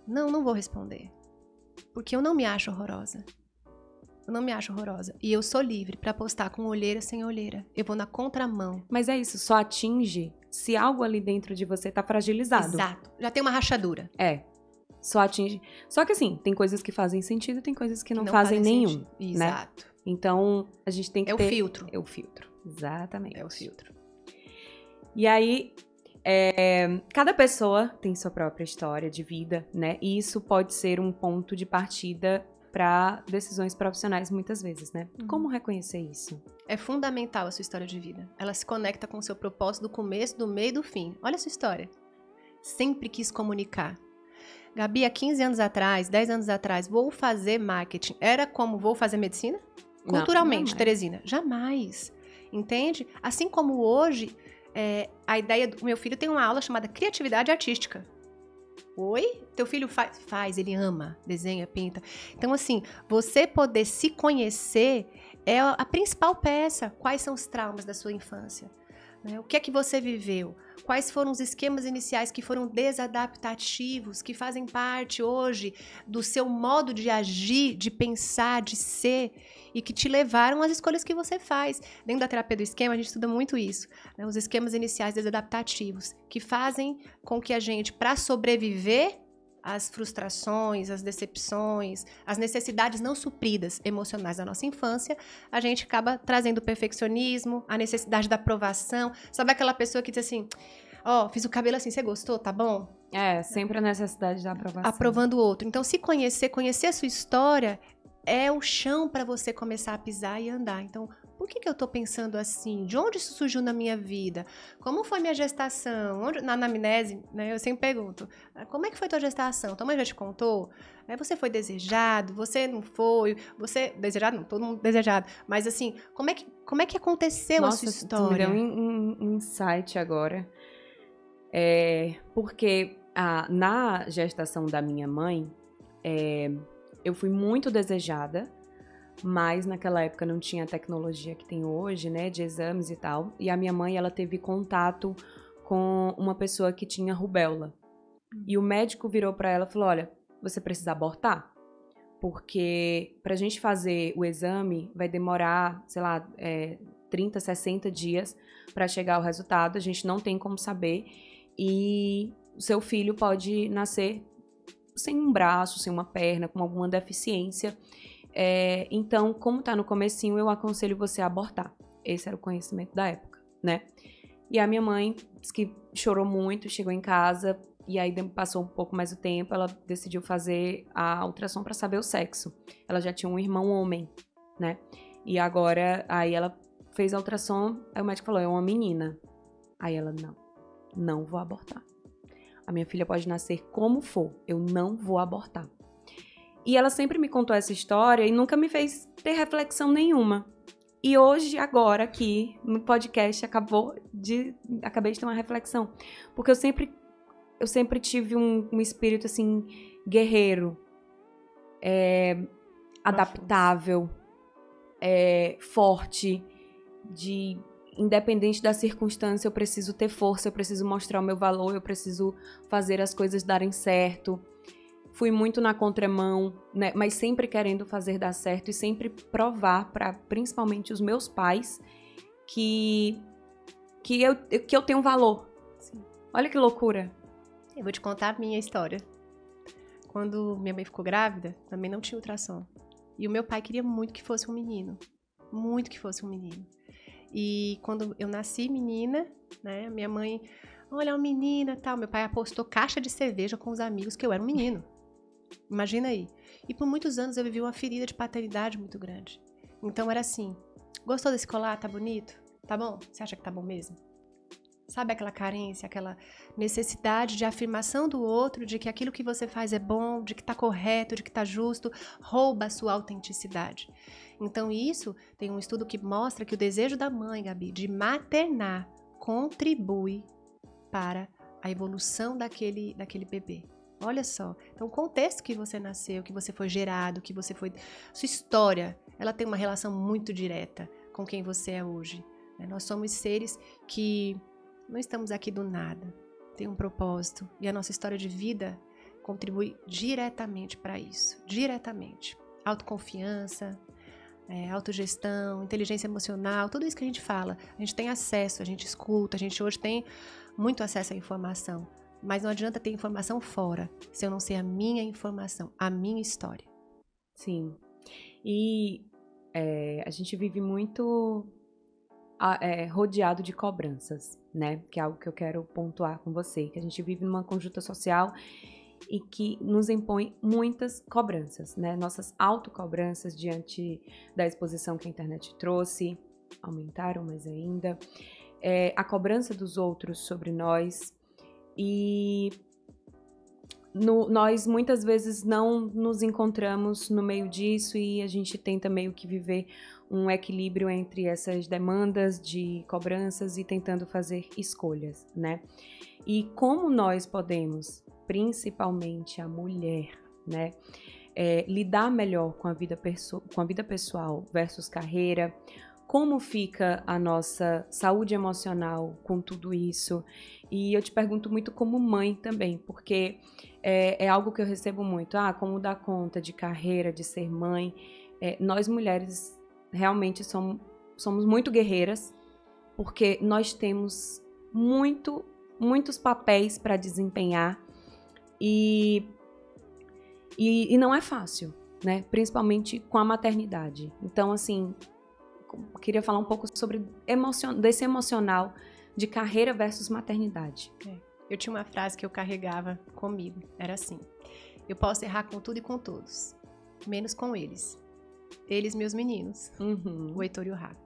não, não vou responder. Porque eu não me acho horrorosa. Eu não me acho horrorosa. E eu sou livre para postar com olheira sem olheira. Eu vou na contramão. Mas é isso, só atinge se algo ali dentro de você tá fragilizado. Exato. Já tem uma rachadura. É. Só atinge. Só que assim, tem coisas que fazem sentido, tem coisas que não, não fazem, fazem nenhum. Sentido. Né? Exato. Então, a gente tem que é ter... É o filtro. É o filtro. Exatamente. É o filtro. E aí, é, cada pessoa tem sua própria história de vida, né? E isso pode ser um ponto de partida para decisões profissionais muitas vezes, né? Uhum. Como reconhecer isso? É fundamental a sua história de vida. Ela se conecta com o seu propósito do começo, do meio e do fim. Olha a sua história. Sempre quis comunicar. Gabi, há 15 anos atrás, 10 anos atrás, vou fazer marketing. Era como vou fazer medicina? Culturalmente, Não, Teresina. Jamais. Entende? Assim como hoje, é, a ideia do meu filho tem uma aula chamada Criatividade Artística. Oi? Teu filho faz? Faz, ele ama, desenha, pinta. Então, assim, você poder se conhecer é a principal peça. Quais são os traumas da sua infância? Né? O que é que você viveu? Quais foram os esquemas iniciais que foram desadaptativos, que fazem parte hoje do seu modo de agir, de pensar, de ser e que te levaram às escolhas que você faz? Dentro da terapia do esquema, a gente estuda muito isso, né? os esquemas iniciais desadaptativos, que fazem com que a gente, para sobreviver, as frustrações, as decepções, as necessidades não supridas emocionais da nossa infância, a gente acaba trazendo o perfeccionismo, a necessidade da aprovação. Sabe aquela pessoa que diz assim: Ó, oh, fiz o cabelo assim, você gostou? Tá bom? É, sempre a necessidade da aprovação. Aprovando o outro. Então, se conhecer, conhecer a sua história é o chão para você começar a pisar e andar. Então, por que, que eu estou pensando assim? De onde isso surgiu na minha vida? Como foi minha gestação? Onde, na anamnese, né, eu sempre pergunto, ah, como é que foi tua gestação? Tua mãe já te contou? É, você foi desejado? Você não foi? Você, desejado não, todo mundo desejado. Mas assim, como é que, como é que aconteceu Nossa, a sua história? Nossa, um, um insight agora. É, porque a, na gestação da minha mãe, é, eu fui muito desejada, mas naquela época não tinha a tecnologia que tem hoje, né, de exames e tal. E a minha mãe, ela teve contato com uma pessoa que tinha rubéola. E o médico virou para ela e falou: "Olha, você precisa abortar, porque para a gente fazer o exame vai demorar, sei lá, é, 30, 60 dias para chegar ao resultado. A gente não tem como saber e seu filho pode nascer sem um braço, sem uma perna, com alguma deficiência. É, então, como tá no comecinho, eu aconselho você a abortar. Esse era o conhecimento da época, né? E a minha mãe disse que chorou muito, chegou em casa e aí passou um pouco mais o tempo, ela decidiu fazer a ultrassom para saber o sexo. Ela já tinha um irmão homem, né? E agora aí ela fez a ultrassom, aí o médico falou: "É uma menina". Aí ela: "Não, não vou abortar. A minha filha pode nascer como for, eu não vou abortar". E ela sempre me contou essa história e nunca me fez ter reflexão nenhuma. E hoje, agora, aqui no podcast, acabou de, acabei de ter uma reflexão. Porque eu sempre, eu sempre tive um, um espírito, assim, guerreiro, é, adaptável, é, forte, de independente da circunstância, eu preciso ter força, eu preciso mostrar o meu valor, eu preciso fazer as coisas darem certo fui muito na contramão, né? Mas sempre querendo fazer dar certo e sempre provar para principalmente os meus pais que que eu que eu tenho valor. Sim. Olha que loucura. Eu vou te contar a minha história. Quando minha mãe ficou grávida, também não tinha ultrassom. E o meu pai queria muito que fosse um menino. Muito que fosse um menino. E quando eu nasci menina, né, minha mãe, olha, uma menina, tal, meu pai apostou caixa de cerveja com os amigos que eu era um menino. Imagina aí. E por muitos anos eu vivi uma ferida de paternidade muito grande. Então era assim: gostou desse colar? Tá bonito? Tá bom? Você acha que tá bom mesmo? Sabe aquela carência, aquela necessidade de afirmação do outro, de que aquilo que você faz é bom, de que tá correto, de que tá justo, rouba a sua autenticidade. Então, isso tem um estudo que mostra que o desejo da mãe, Gabi, de maternar, contribui para a evolução daquele, daquele bebê. Olha só. Então, o contexto que você nasceu, que você foi gerado, que você foi. Sua história, ela tem uma relação muito direta com quem você é hoje. Né? Nós somos seres que não estamos aqui do nada. Tem um propósito. E a nossa história de vida contribui diretamente para isso. Diretamente. Autoconfiança, é, autogestão, inteligência emocional, tudo isso que a gente fala. A gente tem acesso, a gente escuta, a gente hoje tem muito acesso à informação. Mas não adianta ter informação fora se eu não sei a minha informação, a minha história. Sim. E é, a gente vive muito é, rodeado de cobranças, né? Que é algo que eu quero pontuar com você, que a gente vive numa conjunta social e que nos impõe muitas cobranças, né? Nossas autocobranças diante da exposição que a internet trouxe aumentaram mais ainda. É, a cobrança dos outros sobre nós e no, nós muitas vezes não nos encontramos no meio disso e a gente tenta meio que viver um equilíbrio entre essas demandas de cobranças e tentando fazer escolhas, né? E como nós podemos principalmente a mulher, né? É, lidar melhor com a, vida com a vida pessoal versus carreira, como fica a nossa saúde emocional com tudo isso. E eu te pergunto muito como mãe também, porque é, é algo que eu recebo muito. Ah, como dar conta de carreira, de ser mãe. É, nós mulheres realmente somos, somos muito guerreiras, porque nós temos muito, muitos papéis para desempenhar e, e, e não é fácil, né? Principalmente com a maternidade. Então, assim, queria falar um pouco sobre emocion, desse emocional de carreira versus maternidade. É. Eu tinha uma frase que eu carregava comigo, era assim: eu posso errar com tudo e com todos, menos com eles. Eles, meus meninos, uhum. o Heitor e o Rafa.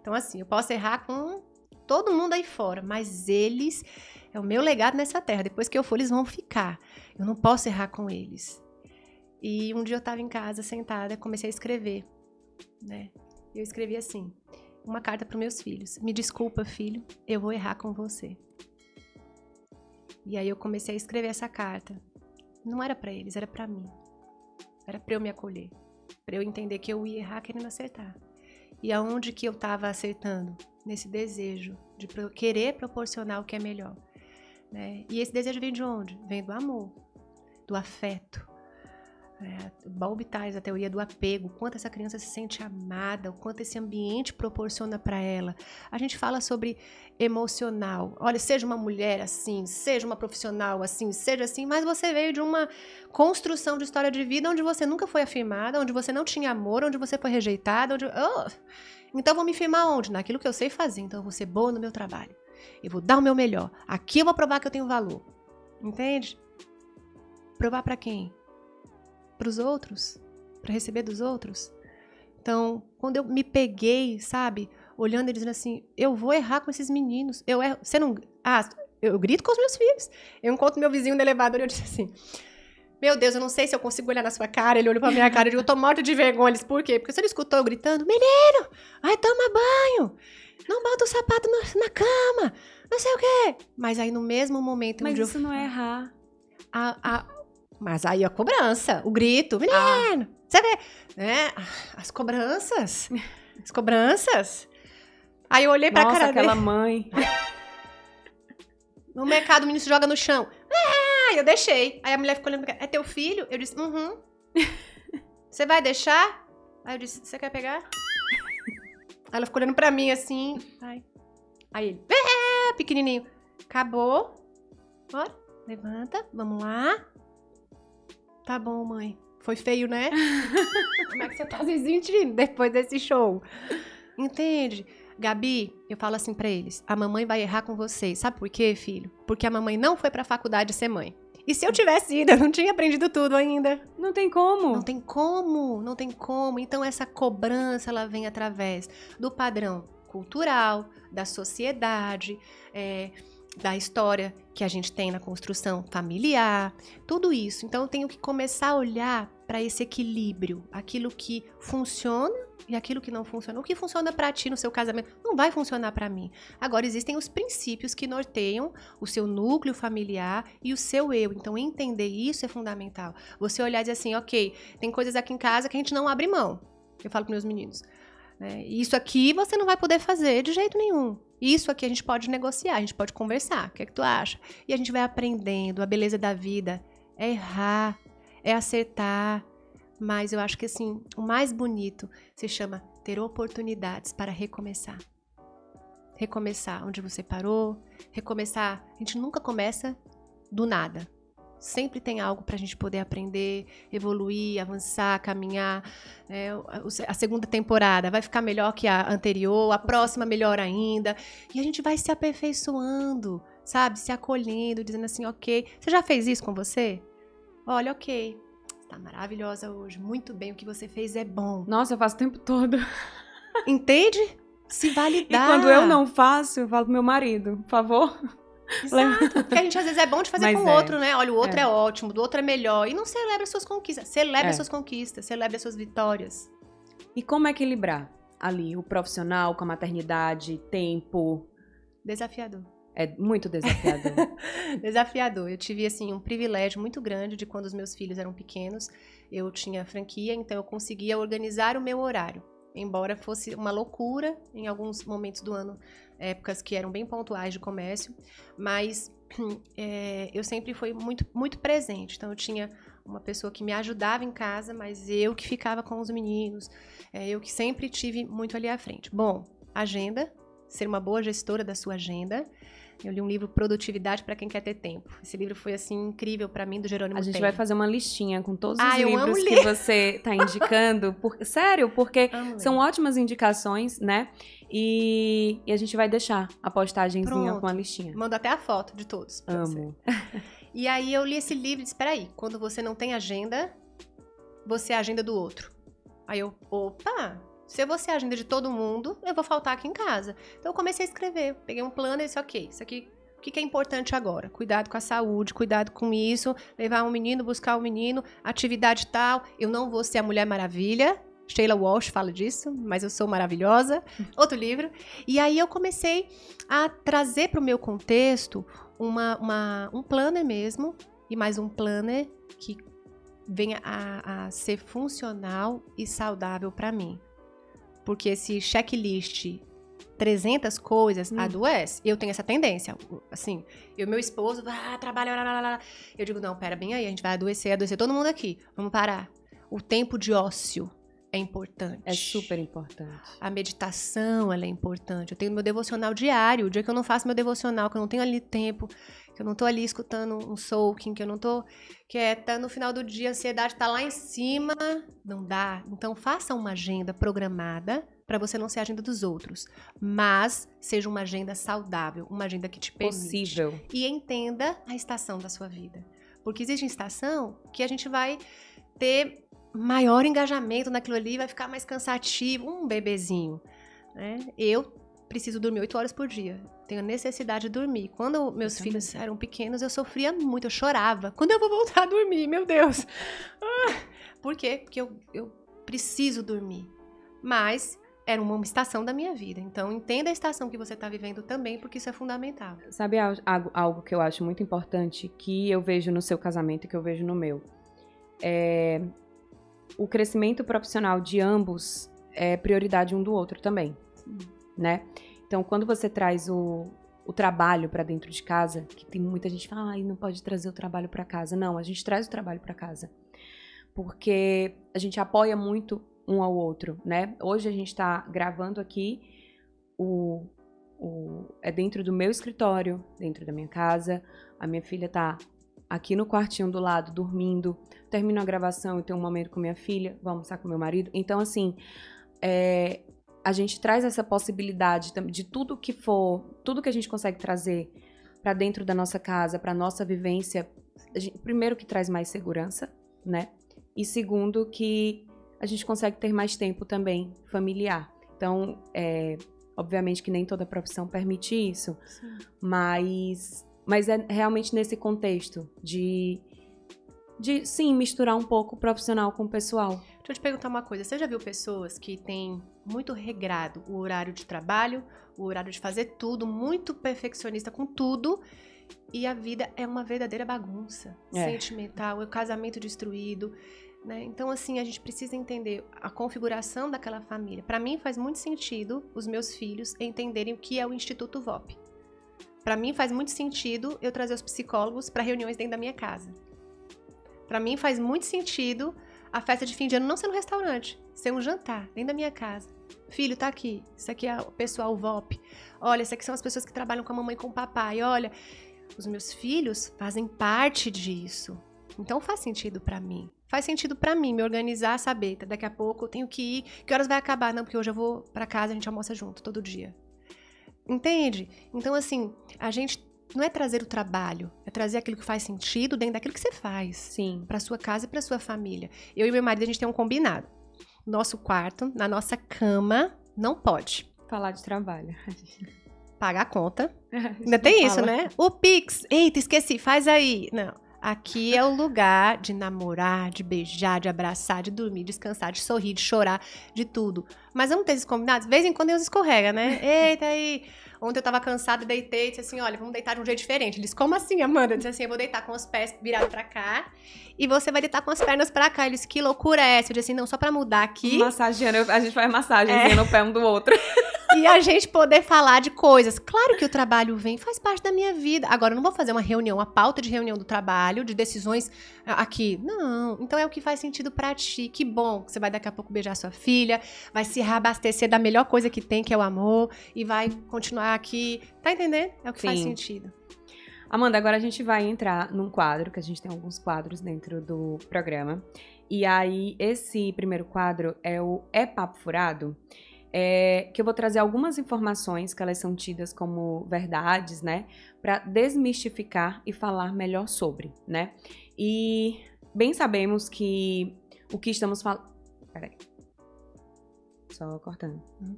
Então, assim, eu posso errar com todo mundo aí fora, mas eles é o meu legado nessa terra. Depois que eu for, eles vão ficar. Eu não posso errar com eles. E um dia eu estava em casa, sentada, comecei a escrever, né? Eu escrevi assim, uma carta para meus filhos. Me desculpa, filho, eu vou errar com você. E aí eu comecei a escrever essa carta. Não era para eles, era para mim. Era para eu me acolher, para eu entender que eu ia errar querendo acertar. E aonde que eu estava acertando? Nesse desejo de querer proporcionar o que é melhor. Né? E esse desejo vem de onde? Vem do amor, do afeto. É, a teoria do apego, quanto essa criança se sente amada, o quanto esse ambiente proporciona para ela. A gente fala sobre emocional. Olha, seja uma mulher assim, seja uma profissional assim, seja assim, mas você veio de uma construção de história de vida onde você nunca foi afirmada, onde você não tinha amor, onde você foi rejeitada, onde... Oh! Então vou me firmar onde? Naquilo que eu sei fazer. Então eu vou ser boa no meu trabalho. Eu vou dar o meu melhor. Aqui eu vou provar que eu tenho valor. Entende? Provar para quem? Para os outros? Para receber dos outros? Então, quando eu me peguei, sabe, olhando e dizendo assim, eu vou errar com esses meninos. Eu erro. Você não. Ah, eu grito com os meus filhos. Eu encontro meu vizinho no elevador e eu disse assim. Meu Deus, eu não sei se eu consigo olhar na sua cara. Ele olhou pra minha cara e eu tô morta de vergonha. Por quê? Porque você não escutou eu gritando: Menino, vai tomar banho. Não bota o sapato na, na cama. Não sei o quê. Mas aí no mesmo momento. Mas isso eu... não é errar. A, a... Mas aí a cobrança, o grito. Menino, ah. você vê. Né? As cobranças. As cobranças. Aí eu olhei pra Nossa, cara aquela dele. mãe. No mercado, o menino se joga no chão. Ah, eu deixei. Aí a mulher ficou olhando pra É teu filho? Eu disse, uhum. Você vai deixar? Aí eu disse, você quer pegar? Aí ela ficou olhando pra mim assim. Ai. Aí ele, é, pequenininho. Acabou. Bora, levanta, vamos lá. Tá bom, mãe. Foi feio, né? Como é que você tá se sentindo depois desse show? Entende? Gabi, eu falo assim para eles: a mamãe vai errar com vocês. Sabe por quê, filho? Porque a mamãe não foi pra faculdade ser mãe. E se eu tivesse ido, eu não tinha aprendido tudo ainda. Não tem como. Não tem como, não tem como. Então essa cobrança ela vem através do padrão cultural, da sociedade, é, da história que a gente tem na construção familiar, tudo isso. Então eu tenho que começar a olhar para esse equilíbrio, aquilo que funciona e aquilo que não funciona. O que funciona para ti no seu casamento não vai funcionar para mim. Agora existem os princípios que norteiam o seu núcleo familiar e o seu eu. Então entender isso é fundamental. Você olhar e dizer assim, ok, tem coisas aqui em casa que a gente não abre mão. Eu falo para meus meninos. Né? Isso aqui você não vai poder fazer de jeito nenhum. Isso aqui a gente pode negociar, a gente pode conversar. O que é que tu acha? E a gente vai aprendendo. A beleza da vida é errar, é acertar, mas eu acho que assim, o mais bonito se chama ter oportunidades para recomeçar. Recomeçar onde você parou, recomeçar. A gente nunca começa do nada. Sempre tem algo para a gente poder aprender, evoluir, avançar, caminhar. É, a segunda temporada vai ficar melhor que a anterior, a próxima melhor ainda. E a gente vai se aperfeiçoando, sabe? Se acolhendo, dizendo assim, ok. Você já fez isso com você? Olha, ok. Está maravilhosa hoje. Muito bem, o que você fez é bom. Nossa, eu faço o tempo todo. Entende? Se validar. E quando eu não faço, eu falo pro meu marido, por favor. Exato. Porque a gente às vezes é bom de fazer Mas com o é. outro, né? Olha, o outro é. é. ótimo, do outro é melhor. E não celebra suas conquistas. Celebre é. suas conquistas, celebre as suas vitórias. E como equilibrar ali o profissional com a maternidade, tempo? Desafiador. É muito desafiador. desafiador. Eu tive, assim, um privilégio muito grande de quando os meus filhos eram pequenos. Eu tinha franquia, então eu conseguia organizar o meu horário. Embora fosse uma loucura em alguns momentos do ano, épocas que eram bem pontuais de comércio, mas é, eu sempre fui muito, muito presente. Então eu tinha uma pessoa que me ajudava em casa, mas eu que ficava com os meninos, é, eu que sempre tive muito ali à frente. Bom, agenda, ser uma boa gestora da sua agenda eu li um livro Produtividade para quem quer ter tempo. Esse livro foi assim incrível para mim do Jerônimo A gente vai fazer uma listinha com todos ah, os livros que você está indicando. Por... Sério, porque são ótimas indicações, né? E... e, a gente vai deixar a postagemzinha Pronto. com a listinha. Mando até a foto de todos. Amo. e aí eu li esse livro e disse: peraí, quando você não tem agenda, você é a agenda do outro. Aí eu, opa, se eu vou ser a agenda de todo mundo, eu vou faltar aqui em casa. Então eu comecei a escrever. Peguei um plano e disse, ok, isso aqui o que, é importante agora? Cuidado com a saúde, cuidado com isso, levar um menino, buscar um menino, atividade tal. Eu não vou ser a Mulher Maravilha. Sheila Walsh fala disso, mas eu sou maravilhosa. Outro livro. E aí eu comecei a trazer para o meu contexto uma, uma, um planner mesmo, e mais um planner que venha a, a ser funcional e saudável para mim. Porque esse checklist 300 coisas hum. adoece. Eu tenho essa tendência. Assim, eu meu esposo, ah, trabalha, lá, lá, lá. Eu digo, não, pera bem aí, a gente vai adoecer, adoecer todo mundo aqui. Vamos parar. O tempo de ócio é importante. É super importante. A meditação, ela é importante. Eu tenho meu devocional diário. O dia que eu não faço meu devocional, que eu não tenho ali tempo, que eu não tô ali escutando um soaking, que eu não tô quieta, no final do dia a ansiedade tá lá em cima, não dá. Então faça uma agenda programada para você não ser a agenda dos outros, mas seja uma agenda saudável, uma agenda que te permite. Possível. E entenda a estação da sua vida. Porque existe estação que a gente vai ter maior engajamento naquilo ali, vai ficar mais cansativo, um bebezinho. Né? Eu preciso dormir 8 horas por dia. Tenho necessidade de dormir. Quando meus filhos eram pequenos, eu sofria muito, eu chorava. Quando eu vou voltar a dormir, meu Deus? Ah, por quê? Porque eu, eu preciso dormir. Mas era uma estação da minha vida. Então, entenda a estação que você está vivendo também, porque isso é fundamental. Sabe algo, algo que eu acho muito importante, que eu vejo no seu casamento e que eu vejo no meu? É, o crescimento profissional de ambos é prioridade um do outro também, né? Então, quando você traz o, o trabalho para dentro de casa, que tem muita gente que fala, ah, não pode trazer o trabalho para casa. Não, a gente traz o trabalho para casa. Porque a gente apoia muito um ao outro, né? Hoje a gente está gravando aqui o, o, é dentro do meu escritório, dentro da minha casa. A minha filha está aqui no quartinho do lado, dormindo. Termino a gravação e tenho um momento com minha filha, vou almoçar com meu marido. Então, assim, é, a gente traz essa possibilidade de tudo que for, tudo que a gente consegue trazer para dentro da nossa casa, para nossa vivência. Gente, primeiro que traz mais segurança, né? E segundo que a gente consegue ter mais tempo também familiar. Então, é, obviamente que nem toda profissão permite isso, Sim. mas mas é realmente nesse contexto de de sim misturar um pouco o profissional com o pessoal. Deixa eu te perguntar uma coisa, você já viu pessoas que têm muito regrado o horário de trabalho, o horário de fazer tudo, muito perfeccionista com tudo, e a vida é uma verdadeira bagunça é. sentimental, o casamento destruído, né? Então, assim, a gente precisa entender a configuração daquela família. Para mim, faz muito sentido os meus filhos entenderem o que é o Instituto VOP. Para mim, faz muito sentido eu trazer os psicólogos para reuniões dentro da minha casa. Para mim, faz muito sentido a festa de fim de ano não ser no restaurante, ser um jantar, dentro da minha casa. Filho, tá aqui. Isso aqui é o pessoal VOP. Olha, isso aqui são as pessoas que trabalham com a mamãe e com o papai. Olha, os meus filhos fazem parte disso. Então faz sentido para mim. Faz sentido para mim me organizar, saber, daqui a pouco eu tenho que ir, que horas vai acabar? Não, porque hoje eu vou para casa, a gente almoça junto todo dia. Entende? Então assim, a gente não é trazer o trabalho, é trazer aquilo que faz sentido dentro daquilo que você faz. Sim. Para sua casa e para sua família. Eu e meu marido a gente tem um combinado. Nosso quarto, na nossa cama, não pode falar de trabalho. Pagar a conta. Ainda tem isso, né? O Pix. Eita, esqueci, faz aí. Não. Aqui é o lugar de namorar, de beijar, de abraçar, de dormir, descansar, de sorrir, de chorar, de tudo. Mas vamos ter esses combinados? De vez em quando Deus escorrega, né? Eita aí. Ontem eu tava cansada, deitei e disse assim: olha, vamos deitar de um jeito diferente. Ele disse: como assim, Amanda? Eu disse assim: eu vou deitar com os pés virados pra cá e você vai deitar com as pernas pra cá. Ele disse: que loucura é essa? Eu disse assim: não, só pra mudar aqui. Massageando, a gente faz massagem é. no pé um do outro. e a gente poder falar de coisas. Claro que o trabalho vem, faz parte da minha vida. Agora, eu não vou fazer uma reunião, uma pauta de reunião do trabalho, de decisões aqui. Não. Então é o que faz sentido para ti. Que bom que você vai daqui a pouco beijar sua filha, vai se reabastecer da melhor coisa que tem, que é o amor, e vai continuar aqui. Tá entendendo? É o que Sim. faz sentido. Amanda, agora a gente vai entrar num quadro, que a gente tem alguns quadros dentro do programa. E aí, esse primeiro quadro é o É Papo Furado é, que eu vou trazer algumas informações que elas são tidas como verdades, né, para desmistificar e falar melhor sobre, né? E bem sabemos que o que estamos falando. Peraí. Só cortando. Uhum.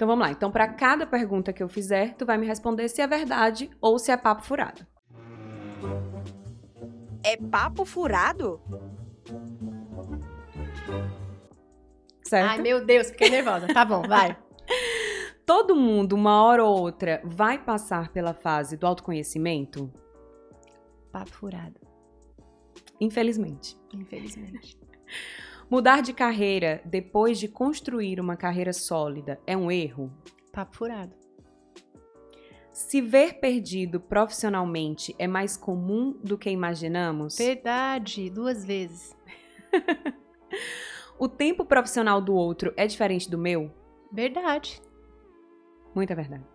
Então vamos lá. Então, para cada pergunta que eu fizer, tu vai me responder se é verdade ou se é papo furado. É papo furado? certo? Ai, meu Deus, fiquei nervosa. Tá bom, vai. Todo mundo, uma hora ou outra, vai passar pela fase do autoconhecimento? Papo furado. Infelizmente. Infelizmente. Mudar de carreira depois de construir uma carreira sólida é um erro? Papo furado. Se ver perdido profissionalmente é mais comum do que imaginamos? Verdade, duas vezes. O tempo profissional do outro é diferente do meu? Verdade. Muita verdade.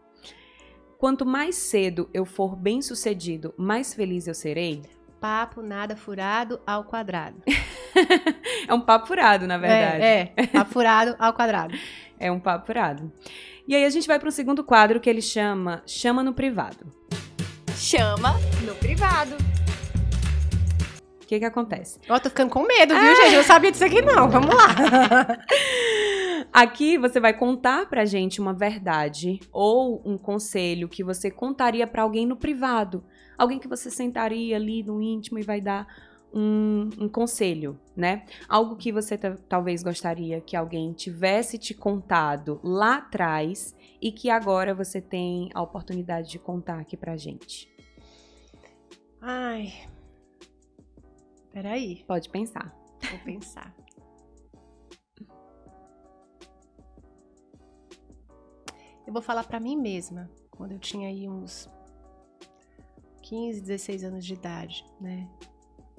Quanto mais cedo eu for bem sucedido, mais feliz eu serei? Papo nada furado ao quadrado. é um papo furado, na verdade. É, é, papo furado ao quadrado. É um papo furado. E aí a gente vai para o segundo quadro que ele chama Chama no Privado. Chama no Privado. O que que acontece? Ó, tô ficando com medo, viu, ah. gente? Eu não sabia disso aqui não. Vamos lá. Aqui você vai contar pra gente uma verdade ou um conselho que você contaria para alguém no privado. Alguém que você sentaria ali no íntimo e vai dar um, um conselho, né? Algo que você talvez gostaria que alguém tivesse te contado lá atrás e que agora você tem a oportunidade de contar aqui pra gente. Ai, Peraí. Pode pensar. Vou pensar. Eu vou falar para mim mesma, quando eu tinha aí uns 15, 16 anos de idade, né?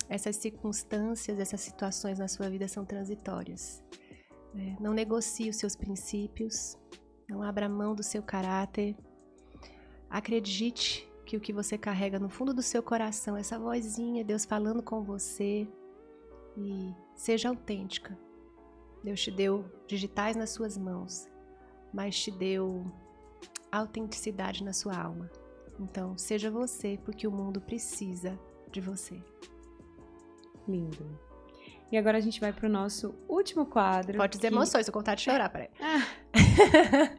Essas circunstâncias, essas situações na sua vida são transitórias. Né? Não negocie os seus princípios, não abra mão do seu caráter. Acredite que o que você carrega no fundo do seu coração, essa vozinha, Deus falando com você, e seja autêntica. Deus te deu digitais nas suas mãos, mas te deu autenticidade na sua alma. Então, seja você, porque o mundo precisa de você. Lindo. E agora a gente vai para o nosso último quadro. Pode que... emoções, eu contar de chorar, peraí. Ah.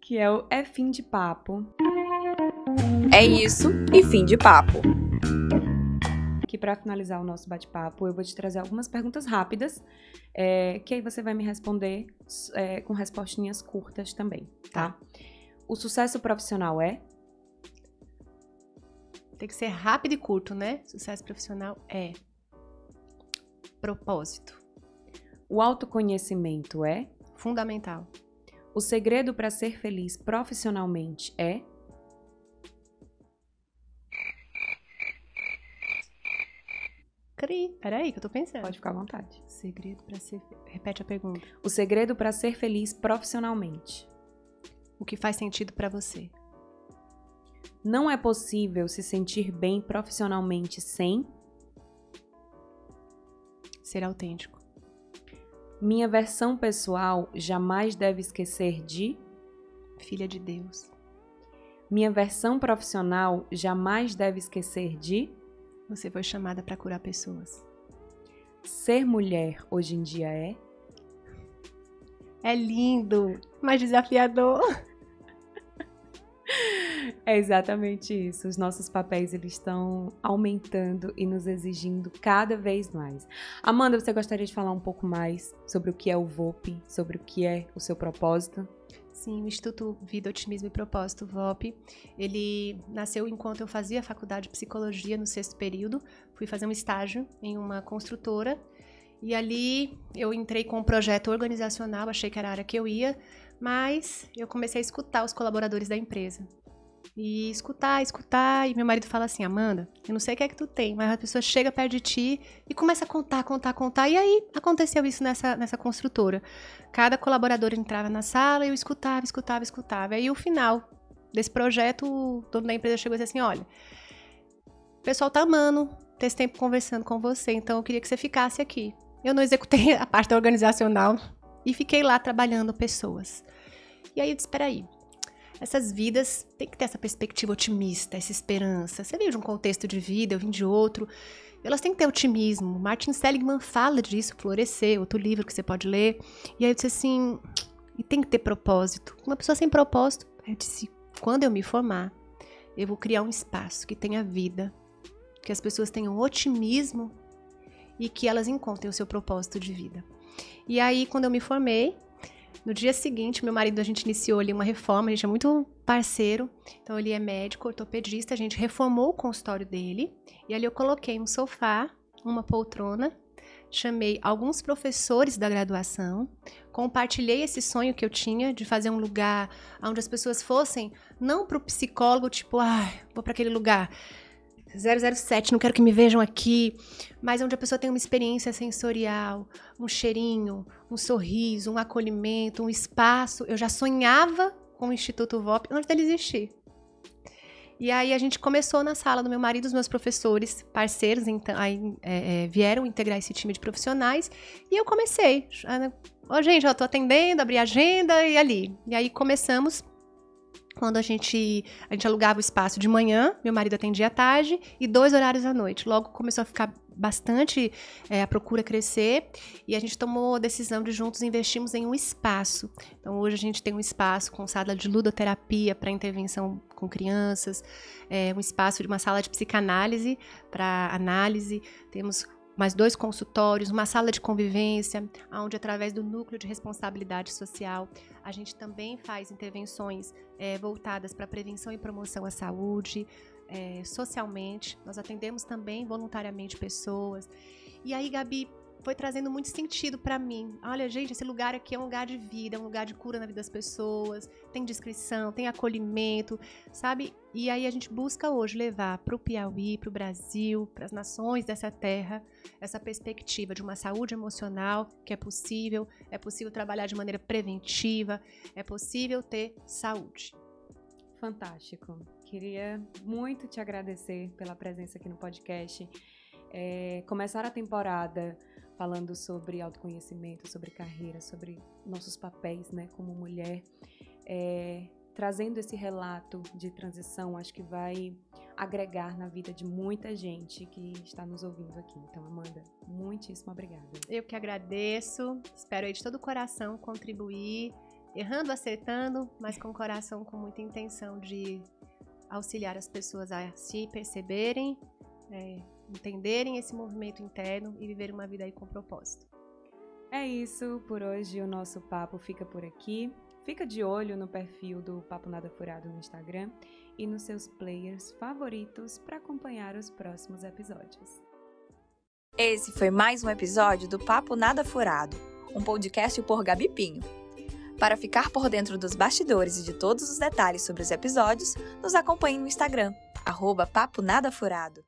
que é o É Fim de Papo. É isso e fim de papo. Aqui para finalizar o nosso bate-papo, eu vou te trazer algumas perguntas rápidas, é, que aí você vai me responder é, com respostinhas curtas também, tá? tá? O sucesso profissional é? Tem que ser rápido e curto, né? Sucesso profissional é propósito. O autoconhecimento é? Fundamental. O segredo para ser feliz profissionalmente é? Cri. Peraí, que eu tô pensando. Pode ficar à vontade. Segredo para ser. Repete a pergunta. O segredo para ser feliz profissionalmente. O que faz sentido para você? Não é possível se sentir bem profissionalmente sem ser autêntico. Minha versão pessoal jamais deve esquecer de filha de Deus. Minha versão profissional jamais deve esquecer de você foi chamada para curar pessoas. Ser mulher hoje em dia é é lindo, mas desafiador. É exatamente isso. Os nossos papéis eles estão aumentando e nos exigindo cada vez mais. Amanda, você gostaria de falar um pouco mais sobre o que é o VOP, sobre o que é o seu propósito? Sim, o Instituto Vida, Otimismo e Propósito, VOP, ele nasceu enquanto eu fazia faculdade de psicologia no sexto período. Fui fazer um estágio em uma construtora e ali eu entrei com um projeto organizacional, achei que era a área que eu ia, mas eu comecei a escutar os colaboradores da empresa. E escutar, escutar, e meu marido fala assim: Amanda, eu não sei o que é que tu tem, mas a pessoa chega perto de ti e começa a contar, contar, contar. E aí aconteceu isso nessa, nessa construtora. Cada colaborador entrava na sala e eu escutava, escutava, escutava. E aí o final desse projeto, o dono da empresa chegou e disse assim: Olha, o pessoal tá amando ter esse tempo conversando com você, então eu queria que você ficasse aqui. Eu não executei a parte organizacional e fiquei lá trabalhando pessoas. E aí eu disse: Peraí, essas vidas têm que ter essa perspectiva otimista, essa esperança. Você veio de um contexto de vida, eu vim de outro. Elas têm que ter otimismo. Martin Seligman fala disso, Florescer, outro livro que você pode ler. E aí eu disse assim, e tem que ter propósito. Uma pessoa sem propósito, eu disse, quando eu me formar, eu vou criar um espaço que tenha vida, que as pessoas tenham otimismo e que elas encontrem o seu propósito de vida. E aí, quando eu me formei, no dia seguinte, meu marido, a gente iniciou ali uma reforma, a gente é muito parceiro, então ele é médico, ortopedista, a gente reformou o consultório dele, e ali eu coloquei um sofá, uma poltrona, chamei alguns professores da graduação, compartilhei esse sonho que eu tinha de fazer um lugar onde as pessoas fossem não para o psicólogo, tipo, ah, vou para aquele lugar 007, não quero que me vejam aqui, mas onde a pessoa tem uma experiência sensorial, um cheirinho, um sorriso, um acolhimento, um espaço. Eu já sonhava com o Instituto VOP antes dele existir. E aí a gente começou na sala do meu marido, os meus professores, parceiros, então, aí, é, é, vieram integrar esse time de profissionais e eu comecei. Ô, oh, gente, eu tô atendendo, abri a agenda e ali. E aí começamos quando a gente, a gente alugava o espaço de manhã, meu marido atendia à tarde e dois horários à noite. Logo começou a ficar bastante é, a procura crescer e a gente tomou a decisão de juntos investirmos em um espaço. Então hoje a gente tem um espaço com sala de ludoterapia para intervenção com crianças, é, um espaço de uma sala de psicanálise para análise, temos mais dois consultórios, uma sala de convivência, onde através do núcleo de responsabilidade social a gente também faz intervenções é, voltadas para prevenção e promoção à saúde, é, socialmente. Nós atendemos também voluntariamente pessoas. E aí, Gabi, foi trazendo muito sentido para mim. Olha, gente, esse lugar aqui é um lugar de vida, é um lugar de cura na vida das pessoas, tem descrição, tem acolhimento, sabe? E aí a gente busca hoje levar para o Piauí, para o Brasil, para as nações dessa terra, essa perspectiva de uma saúde emocional que é possível, é possível trabalhar de maneira preventiva, é possível ter saúde. Fantástico. Queria muito te agradecer pela presença aqui no podcast. É, começar a temporada falando sobre autoconhecimento, sobre carreira, sobre nossos papéis, né, como mulher, é, trazendo esse relato de transição, acho que vai agregar na vida de muita gente que está nos ouvindo aqui. Então, Amanda, muitíssimo obrigada. Eu que agradeço, espero aí de todo o coração contribuir, errando, acertando, mas com coração com muita intenção de auxiliar as pessoas a se perceberem, é, entenderem esse movimento interno e viver uma vida aí com propósito. É isso, por hoje o nosso papo fica por aqui. Fica de olho no perfil do Papo Nada Furado no Instagram e nos seus players favoritos para acompanhar os próximos episódios. Esse foi mais um episódio do Papo Nada Furado, um podcast por Gabi Pinho. Para ficar por dentro dos bastidores e de todos os detalhes sobre os episódios, nos acompanhe no Instagram, arroba Papo Nada Furado.